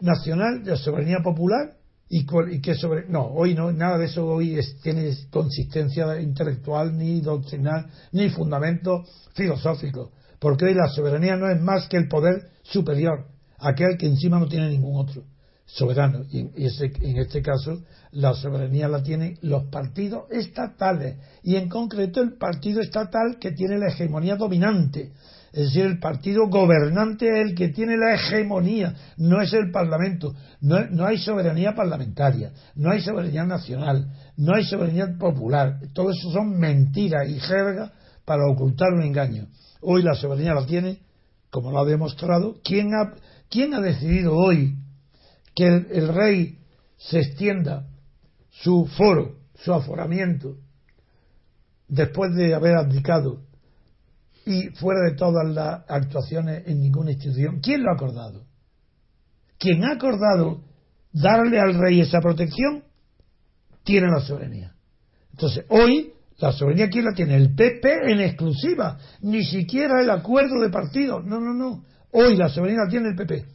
B: nacional, de soberanía popular? ¿Y, qué sobre.? No, hoy no, nada de eso hoy tiene consistencia intelectual, ni doctrinal, ni fundamento filosófico. Porque hoy la soberanía no es más que el poder superior, aquel que encima no tiene ningún otro soberano. Y, en este caso, la soberanía la tienen los partidos estatales. Y en concreto, el partido estatal que tiene la hegemonía dominante. Es decir, el partido gobernante es el que tiene la hegemonía, no es el Parlamento. No, no, hay soberanía parlamentaria, no hay soberanía nacional, no hay soberanía popular. Todo eso son mentiras y jerga para ocultar un engaño. Hoy la soberanía la tiene, como lo ha demostrado, ¿quién ha, quién ha decidido hoy que el, rey se extienda su foro, su aforamiento, después de haber abdicado y fuera de todas las actuaciones en ninguna institución. ¿Quién lo ha acordado? Quien ha acordado darle al rey esa protección tiene la soberanía. Entonces, hoy la soberanía, ¿quién la tiene? El PP en exclusiva, ni siquiera el acuerdo de partido. No, no, no. Hoy la soberanía la tiene el PP.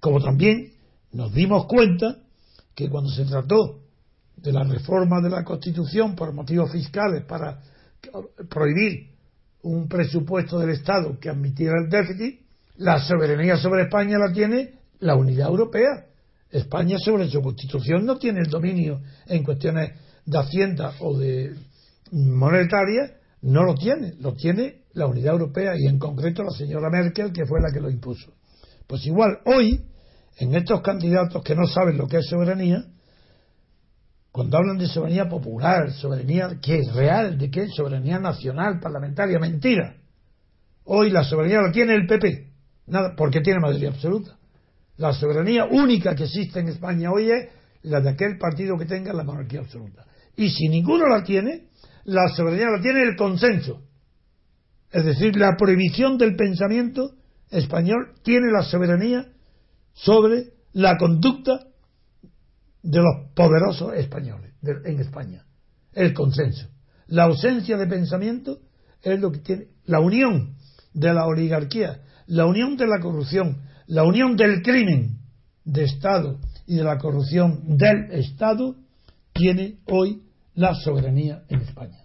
B: Como también nos dimos cuenta que cuando se trató de la reforma de la Constitución por motivos fiscales para prohibir un presupuesto del Estado que admitiera el déficit, la soberanía sobre España la tiene la Unidad Europea. España sobre su Constitución no tiene el dominio en cuestiones de Hacienda o de monetaria, no lo tiene, lo tiene la Unidad Europea y en concreto la señora Merkel, que fue la que lo impuso. Pues igual, hoy en estos candidatos que no saben lo que es soberanía, cuando hablan de soberanía popular, soberanía que es real, de qué es soberanía nacional, parlamentaria, mentira. Hoy la soberanía la tiene el PP, nada, porque tiene mayoría absoluta. La soberanía única que existe en España hoy es la de aquel partido que tenga la monarquía absoluta. Y si ninguno la tiene, la soberanía la tiene el consenso. Es decir, la prohibición del pensamiento español tiene la soberanía sobre la conducta de los poderosos españoles en España. El consenso. La ausencia de pensamiento es lo que tiene. La unión de la oligarquía, la unión de la corrupción, la unión del crimen de Estado y de la corrupción del Estado tiene hoy la soberanía en España.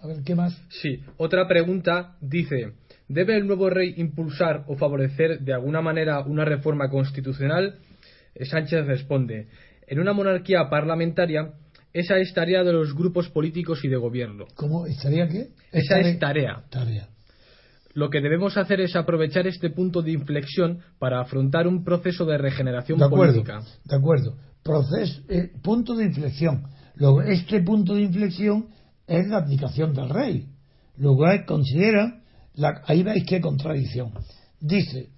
B: A ver, ¿qué más?
A: Sí, otra pregunta dice, ¿Debe el nuevo rey impulsar o favorecer de alguna manera una reforma constitucional? Eh, Sánchez responde, en una monarquía parlamentaria, esa es tarea de los grupos políticos y de gobierno.
B: ¿Cómo? ¿Estaría qué?
A: Esa es tarea.
B: tarea.
A: Lo que debemos hacer es aprovechar este punto de inflexión para afrontar un proceso de regeneración política.
B: De acuerdo. Proceso, eh, punto de inflexión. Luego, este punto de inflexión es la abdicación del rey. Luego, considera ahí veis qué contradicción. Dice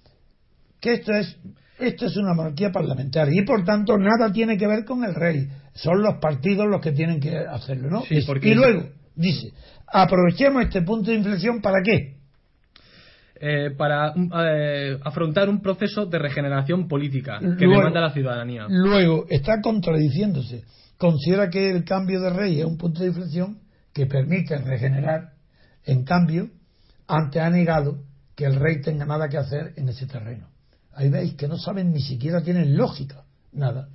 B: que esto es, esto es una monarquía parlamentaria y por tanto nada tiene que ver con el rey. Son los partidos los que tienen que hacerlo, ¿no? y luego dice, aprovechemos este punto de inflexión para qué?
A: eh, para eh, afrontar un proceso de regeneración política que
B: Luego-
A: demanda la ciudadanía.
B: Luego, está contradiciéndose. Considera que el cambio de rey es un punto de inflexión que permite regenerar. En cambio, antes ha negado que el rey tenga nada que hacer en ese terreno. Ahí veis que no saben ni siquiera tienen lógica, nada.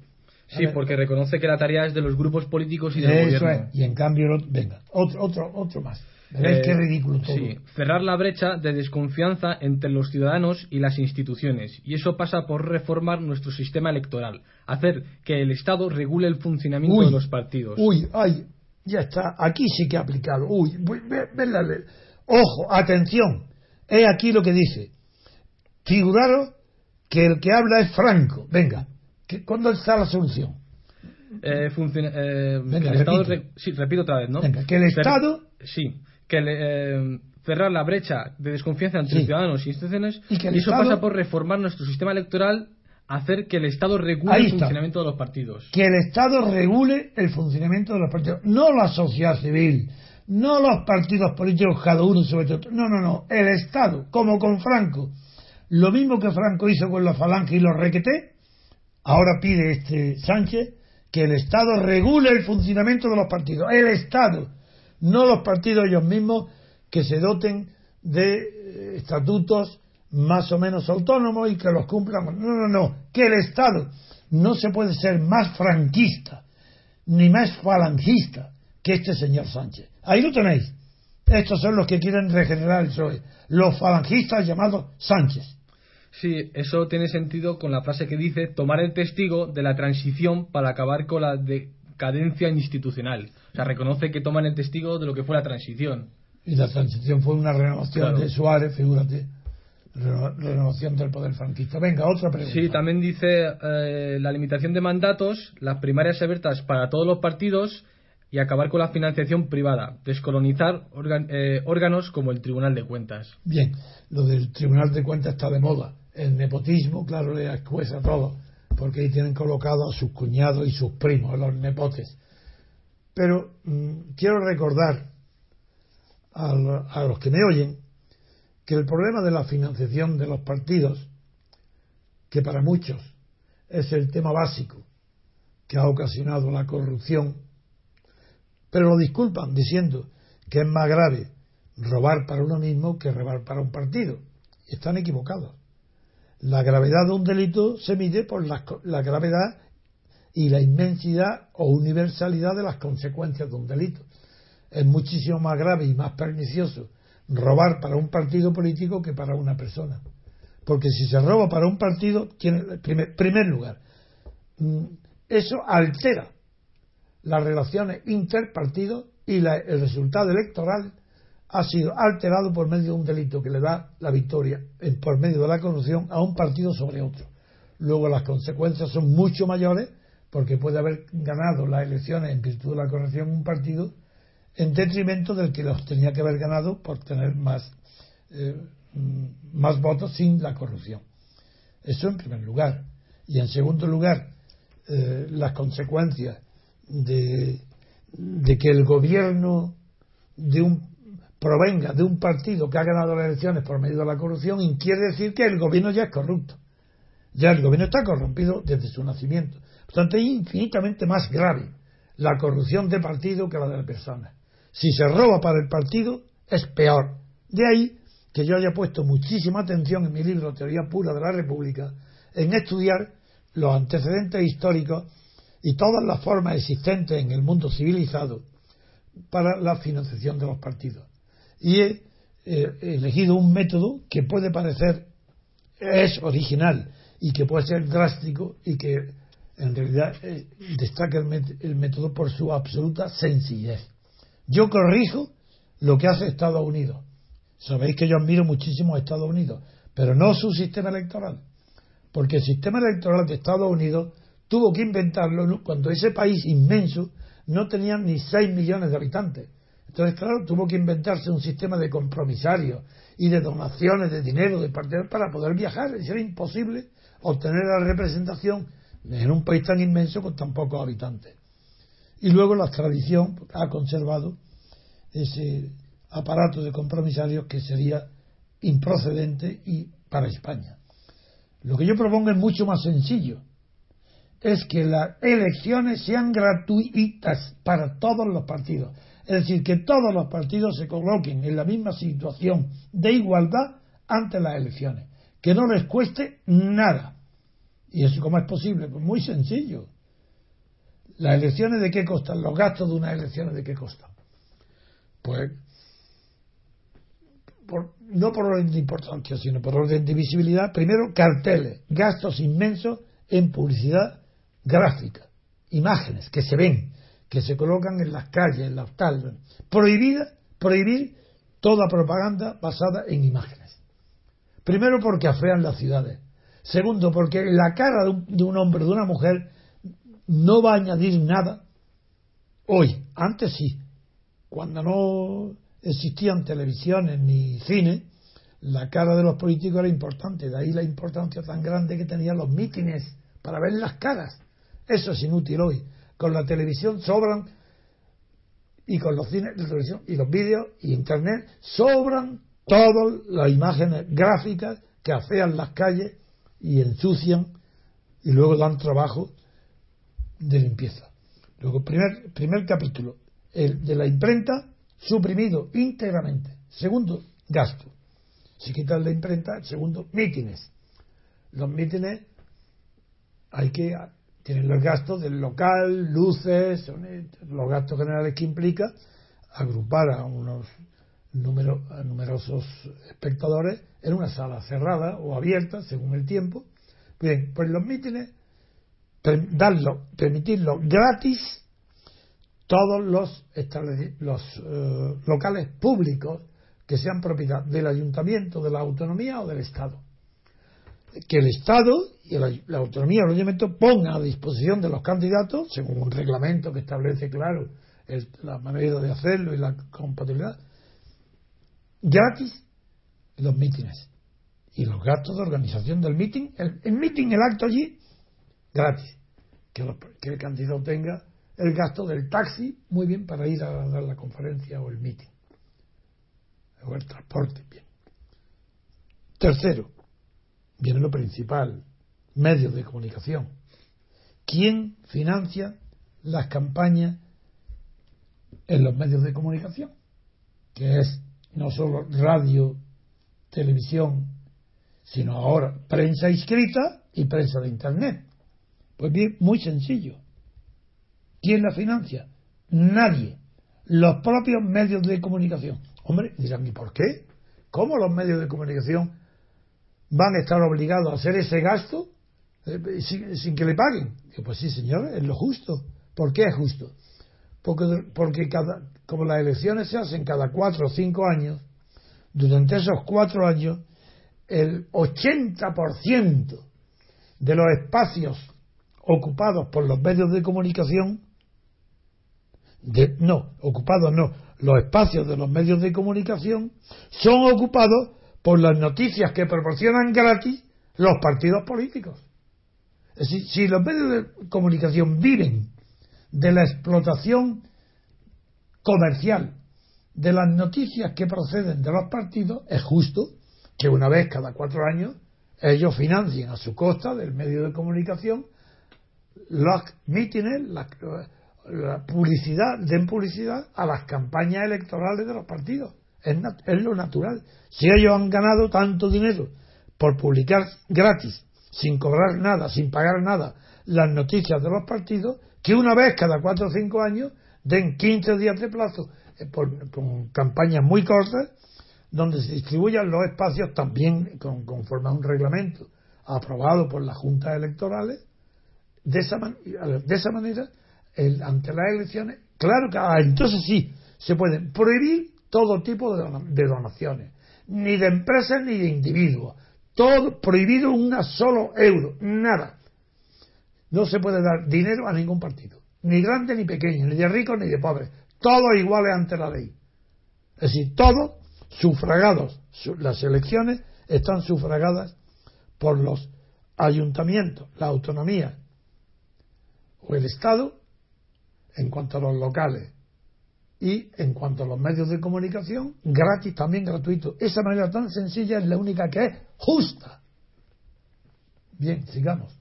A: Sí, porque reconoce que la tarea es de los grupos políticos y del
B: eso
A: gobierno.
B: es. Y en cambio, venga, otro, otro, otro más.
A: Eh,
B: qué ridículo todo.
A: Sí, cerrar la brecha de desconfianza entre los ciudadanos y las instituciones. Y eso pasa por reformar nuestro sistema electoral, hacer que el Estado regule el funcionamiento
B: Uy,
A: de los partidos.
B: Uy, ay, ya está. Aquí sí que ha aplicado. Uy, ve- ve- la ley. Ojo, atención. Es aquí lo que dice. Figuraros que el que habla es Franco. Venga, ¿cuándo está la solución?
A: Eh, eh,
B: Venga,
A: el Estado sí, repito otra vez, ¿no?
B: Venga, que el Estado-
A: Sí, que le- eh, cerrar la brecha de desconfianza entre
B: Sí.
A: ciudadanos e instituciones
B: Y que
A: eso
B: Estado-
A: pasa por reformar nuestro sistema electoral, hacer que el Estado regule el funcionamiento de los partidos.
B: Que el Estado regule el funcionamiento de los partidos. No la sociedad civil, no los partidos políticos, cada uno sobre todo. No, no, no. El Estado, como con Franco. Lo mismo que Franco hizo con la falange y los requeté, ahora pide este Sánchez que el Estado regule el funcionamiento de los partidos. El Estado, no los partidos ellos mismos que se doten de eh, estatutos más o menos autónomos y que los cumplan. No, no, no. Que el Estado no se puede ser más franquista ni más falangista que este señor Sánchez. Ahí lo tenéis. Estos son los que quieren regenerar el PSOE. Los falangistas llamados Sánchez.
A: Sí, eso tiene sentido con la frase que dice tomar el testigo de la transición para acabar con la decadencia institucional. O sea, reconoce que toman el testigo de lo que fue la transición.
B: Y la transición fue una renovación
A: Claro.
B: de Suárez, figúrate. Reno- Renovación del poder franquista. Venga, otra pregunta.
A: Sí, también dice eh, la limitación de mandatos, las primarias abiertas para todos los partidos y acabar con la financiación privada, descolonizar organ- eh, órganos como el Tribunal de Cuentas.
B: Bien, lo del Tribunal de Cuentas está de moda. El nepotismo, claro, le escueza todo, porque ahí tienen colocado a sus cuñados y sus primos, los nepotes. Pero mm, quiero recordar a, lo- a los que me oyen que el problema de la financiación de los partidos, que para muchos es el tema básico que ha ocasionado la corrupción, pero lo disculpan diciendo que es más grave robar para uno mismo que robar para un partido. Están equivocados. La gravedad de un delito se mide por la gravedad y la inmensidad o universalidad de las consecuencias de un delito. Es muchísimo más grave y más pernicioso robar para un partido político que para una persona. Porque si se roba para un partido, tiene, primer, lugar, mm, eso altera las relaciones interpartidos y la- el resultado electoral ha sido alterado por medio de un delito que le da la victoria por medio de la corrupción a un partido sobre otro. Luego las consecuencias son mucho mayores porque puede haber ganado las elecciones en virtud de la corrupción un partido en detrimento del que los tenía que haber ganado por tener más, eh, mm, más votos sin la corrupción. Eso en primer lugar. Y en segundo lugar, eh, las consecuencias de, que el gobierno provenga de un partido que ha ganado las elecciones por medio de la corrupción quiere decir que el gobierno ya es corrupto. Ya el gobierno está corrompido desde su nacimiento. Tanto, es infinitamente más grave la corrupción de partido que la de la persona. Si se roba para el partido, es peor. De ahí que yo haya puesto muchísima atención en mi libro Teoría Pura de la República en estudiar los antecedentes históricos y todas las formas existentes en el mundo civilizado para la financiación de los partidos. Y he eh, elegido un método que puede parecer es original y que puede ser drástico y que en realidad eh, destaca el, el método por su absoluta sencillez. Yo corrijo lo que hace Estados Unidos. Sabéis que yo admiro muchísimo a Estados Unidos, pero no su sistema electoral. Porque el sistema electoral de Estados Unidos tuvo que inventarlo cuando ese país inmenso no tenía ni 6 millones de habitantes. Entonces, claro, tuvo que inventarse un sistema de compromisarios y de donaciones de dinero de partidos para poder viajar. Y era imposible obtener la representación en un país tan inmenso con tan pocos habitantes. Y luego la tradición ha conservado ese aparato de compromisarios que sería improcedente y para España. Lo que yo propongo es mucho más sencillo. Es que las elecciones sean gratuitas para todos los partidos. Es decir, que todos los partidos se coloquen en la misma situación de igualdad ante las elecciones. Que no les cueste nada. ¿Y eso cómo es posible? Pues muy sencillo. ¿Las elecciones de qué costan? Los gastos de unas elecciones de qué costan. Pues no por orden de importancia, sino por orden de visibilidad. Primero, carteles, gastos inmensos en publicidad gráfica, imágenes que se ven, que se colocan en las calles, en las tal. Prohibida, prohibir toda propaganda basada en imágenes. Primero porque afean las ciudades. Segundo, porque la cara de un, de un hombre, de una mujer, no va a añadir nada. Hoy, antes sí. Cuando no existían televisiones ni cine, la cara de los políticos era importante. De ahí la importancia tan grande que tenían los mítines para ver las caras. Eso es inútil hoy. Con la televisión sobran y con los cines de televisión y los vídeos y internet sobran todas las imágenes gráficas que afean las calles y ensucian y luego dan trabajo de limpieza. Luego, primer, primer capítulo, el de la imprenta suprimido íntegramente. Segundo, gasto. Si quitan la imprenta, segundo, mítines. Los mítines hay que tienen los gastos del local, luces, los gastos generales que implica agrupar a unos a numerosos espectadores en una sala cerrada o abierta según el tiempo. Bien, pues los mítines darlo, permitirlo gratis todos los, los eh, locales públicos que sean propiedad del ayuntamiento, de la autonomía o del Estado. Que el Estado y la, autonomía o el ayuntamiento pongan a disposición de los candidatos, según un reglamento que establece, claro, la manera de hacerlo y la compatibilidad, gratis los mítines y los gastos de organización del meeting, el, el el acto allí, gratis. Que, que el candidato tenga el gasto del taxi, muy bien, para ir a dar la conferencia o el meeting. O el transporte, bien. Tercero, viene lo principal, medios de comunicación. ¿Quién financia las campañas en los medios de comunicación? Que es no solo radio, televisión, sino ahora prensa escrita y prensa de Internet. Pues bien, muy sencillo. ¿Quién la financia? Nadie. Los propios medios de comunicación. Hombre, dirán, ¿y por qué? ¿Cómo los medios de comunicación van a estar obligados a hacer ese gasto eh, sin, que le paguen? pues sí, señor, es lo justo. ¿Por qué es justo? Porque, cada, como las elecciones se hacen cada cuatro o cinco años, durante esos cuatro años, el 80% de los espacios ocupados por los medios de comunicación no, ocupados no, los espacios de los medios de comunicación son ocupados por las noticias que proporcionan gratis los partidos políticos. Es decir, si los medios de comunicación viven de la explotación comercial de las noticias que proceden de los partidos, es justo que una vez cada cuatro años ellos financien a su costa del medio de comunicación los mítines, la publicidad, den publicidad a las campañas electorales de los partidos. Es, lo natural. Si ellos han ganado tanto dinero por publicar gratis, sin cobrar nada, sin pagar nada, las noticias de los partidos, que una vez cada cuatro o cinco años den 15 días de plazo con campañas muy cortas, donde se distribuyan los espacios también con, conforme a un reglamento aprobado por las juntas electorales. De esa, de esa manera ante las elecciones, claro que ah, entonces sí, se pueden prohibir todo tipo de, donaciones, ni de empresas ni de individuos, todo prohibido un solo euro, nada. No se puede dar dinero a ningún partido, ni grande ni pequeño, ni de ricos ni de pobres, todos iguales ante la ley. Es decir, todos sufragados, las elecciones están sufragadas por los ayuntamientos, la autonomía o el Estado en cuanto a los locales y en cuanto a los medios de comunicación, gratis, también gratuito. Esa manera tan sencilla es la única que es justa. Bien, sigamos.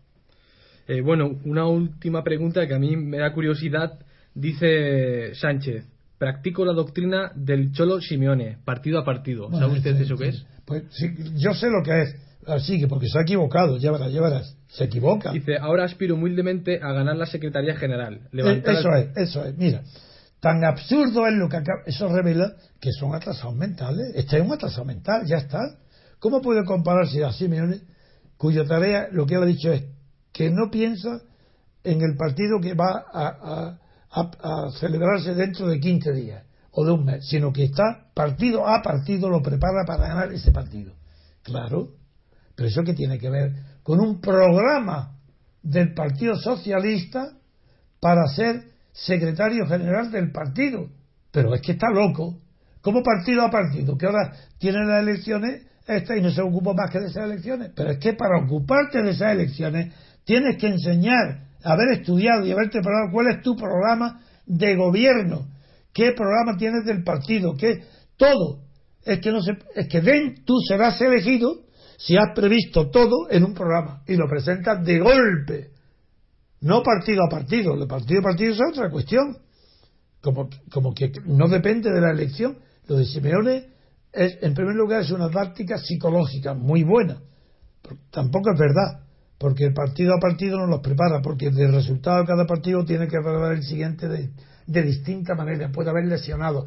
A: Eh, bueno, una última pregunta que a mí me da curiosidad. Dice Sánchez, practico la doctrina del Cholo Simeone, partido a partido. ¿Sabe usted eso qué es?
B: Pues sí, yo sé lo que es. Así que porque se ha equivocado, ya verás, ya verás. Se equivoca.
A: Dice, ahora aspiro humildemente a ganar la Secretaría General.
B: Eso es, eso es. Mira, tan absurdo es lo que acaba. Eso revela que son atrasados mentales. Este es un atrasado mental, ya está. ¿Cómo puede compararse a Simeone, cuya tarea, lo que él ha dicho es que no piensa en el partido que va a, celebrarse dentro de 15 días o de un mes, sino que está partido a partido, lo prepara para ganar ese partido. Claro, pero eso que tiene que ver con un programa del Partido Socialista para ser secretario general del partido. Pero es que está loco. como partido a partido? Que ahora tiene las elecciones esta y no se ocupa más que de esas elecciones. Pero es que para ocuparte de esas elecciones tienes que enseñar, haber estudiado y haberte preparado cuál es tu programa de gobierno, qué programa tienes del partido, qué todo. Es que no se, es que ven, tú serás elegido si has previsto todo en un programa y lo presentas de golpe, no partido a partido. El partido a partido es otra cuestión, como, como que no depende de la elección. Lo de Simeone es, en primer lugar, es una táctica psicológica muy buena. Tampoco es verdad porque el partido a partido no los prepara, porque el resultado de cada partido tiene que preparar el siguiente de, de distinta manera, puede haber lesionado.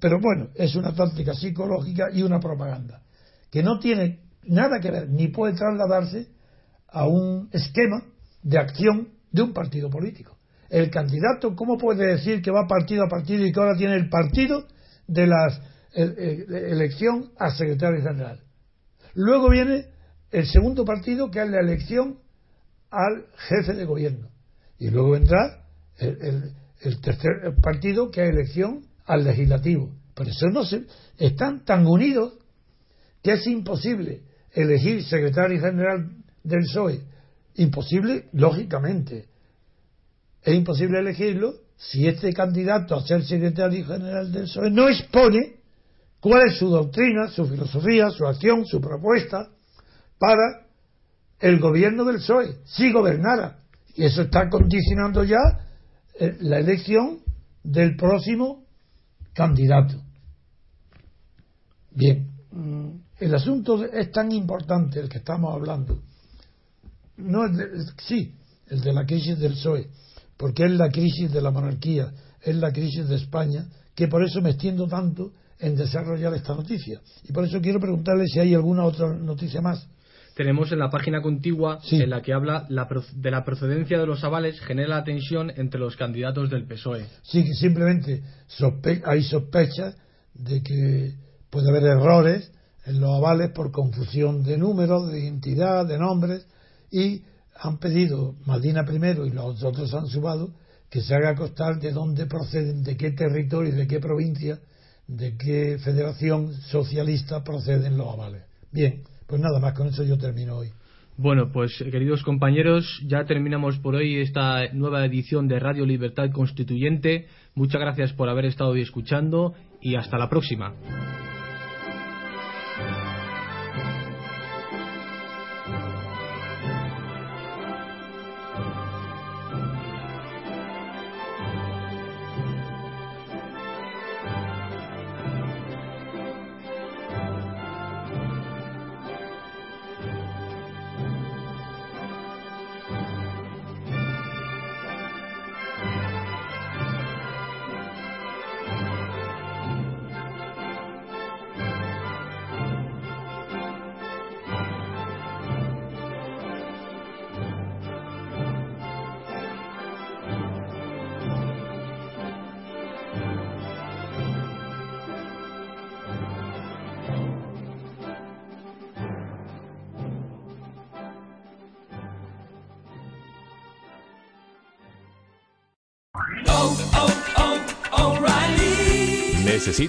B: Pero bueno, es una táctica psicológica y una propaganda, que no tiene nada que ver, ni puede trasladarse a un esquema de acción de un partido político. El candidato, ¿cómo puede decir que va partido a partido y que ahora tiene el partido de la elección a secretario general? Luego viene el segundo partido, que es la elección al jefe de gobierno. Y luego vendrá el, tercer partido, que es elección al legislativo. Por eso no se, están tan unidos que es imposible elegir secretario general del PSOE. Imposible, lógicamente. Es imposible elegirlo si este candidato a ser secretario general del PSOE no expone cuál es su doctrina, su filosofía, su acción, su propuesta, para el gobierno del PSOE, si gobernara. Y eso está condicionando ya eh, la elección del próximo candidato. Bien, mm, el asunto es tan importante el que estamos hablando. No es sí, el de la crisis del PSOE, porque es la crisis de la monarquía, es la crisis de España, que por eso me extiendo tanto en desarrollar esta noticia. Y por eso quiero preguntarle si hay alguna otra noticia más
A: tenemos en la página contigua en la que habla de la procedencia de los avales genera la tensión entre los candidatos del PSOE.
B: Sí, que simplemente hay sospechas de que puede haber errores en los avales por confusión de números, de identidad, de nombres, y han pedido, Madina primero y los otros han subado, que se haga constar de dónde proceden, de qué territorio, de qué provincia, de qué federación socialista proceden los avales. Bien, pues nada más, con eso yo termino hoy.
A: Bueno, pues queridos compañeros, ya terminamos por hoy esta nueva edición de Radio Libertad Constituyente. Muchas gracias por haber estado hoy escuchando y hasta la próxima.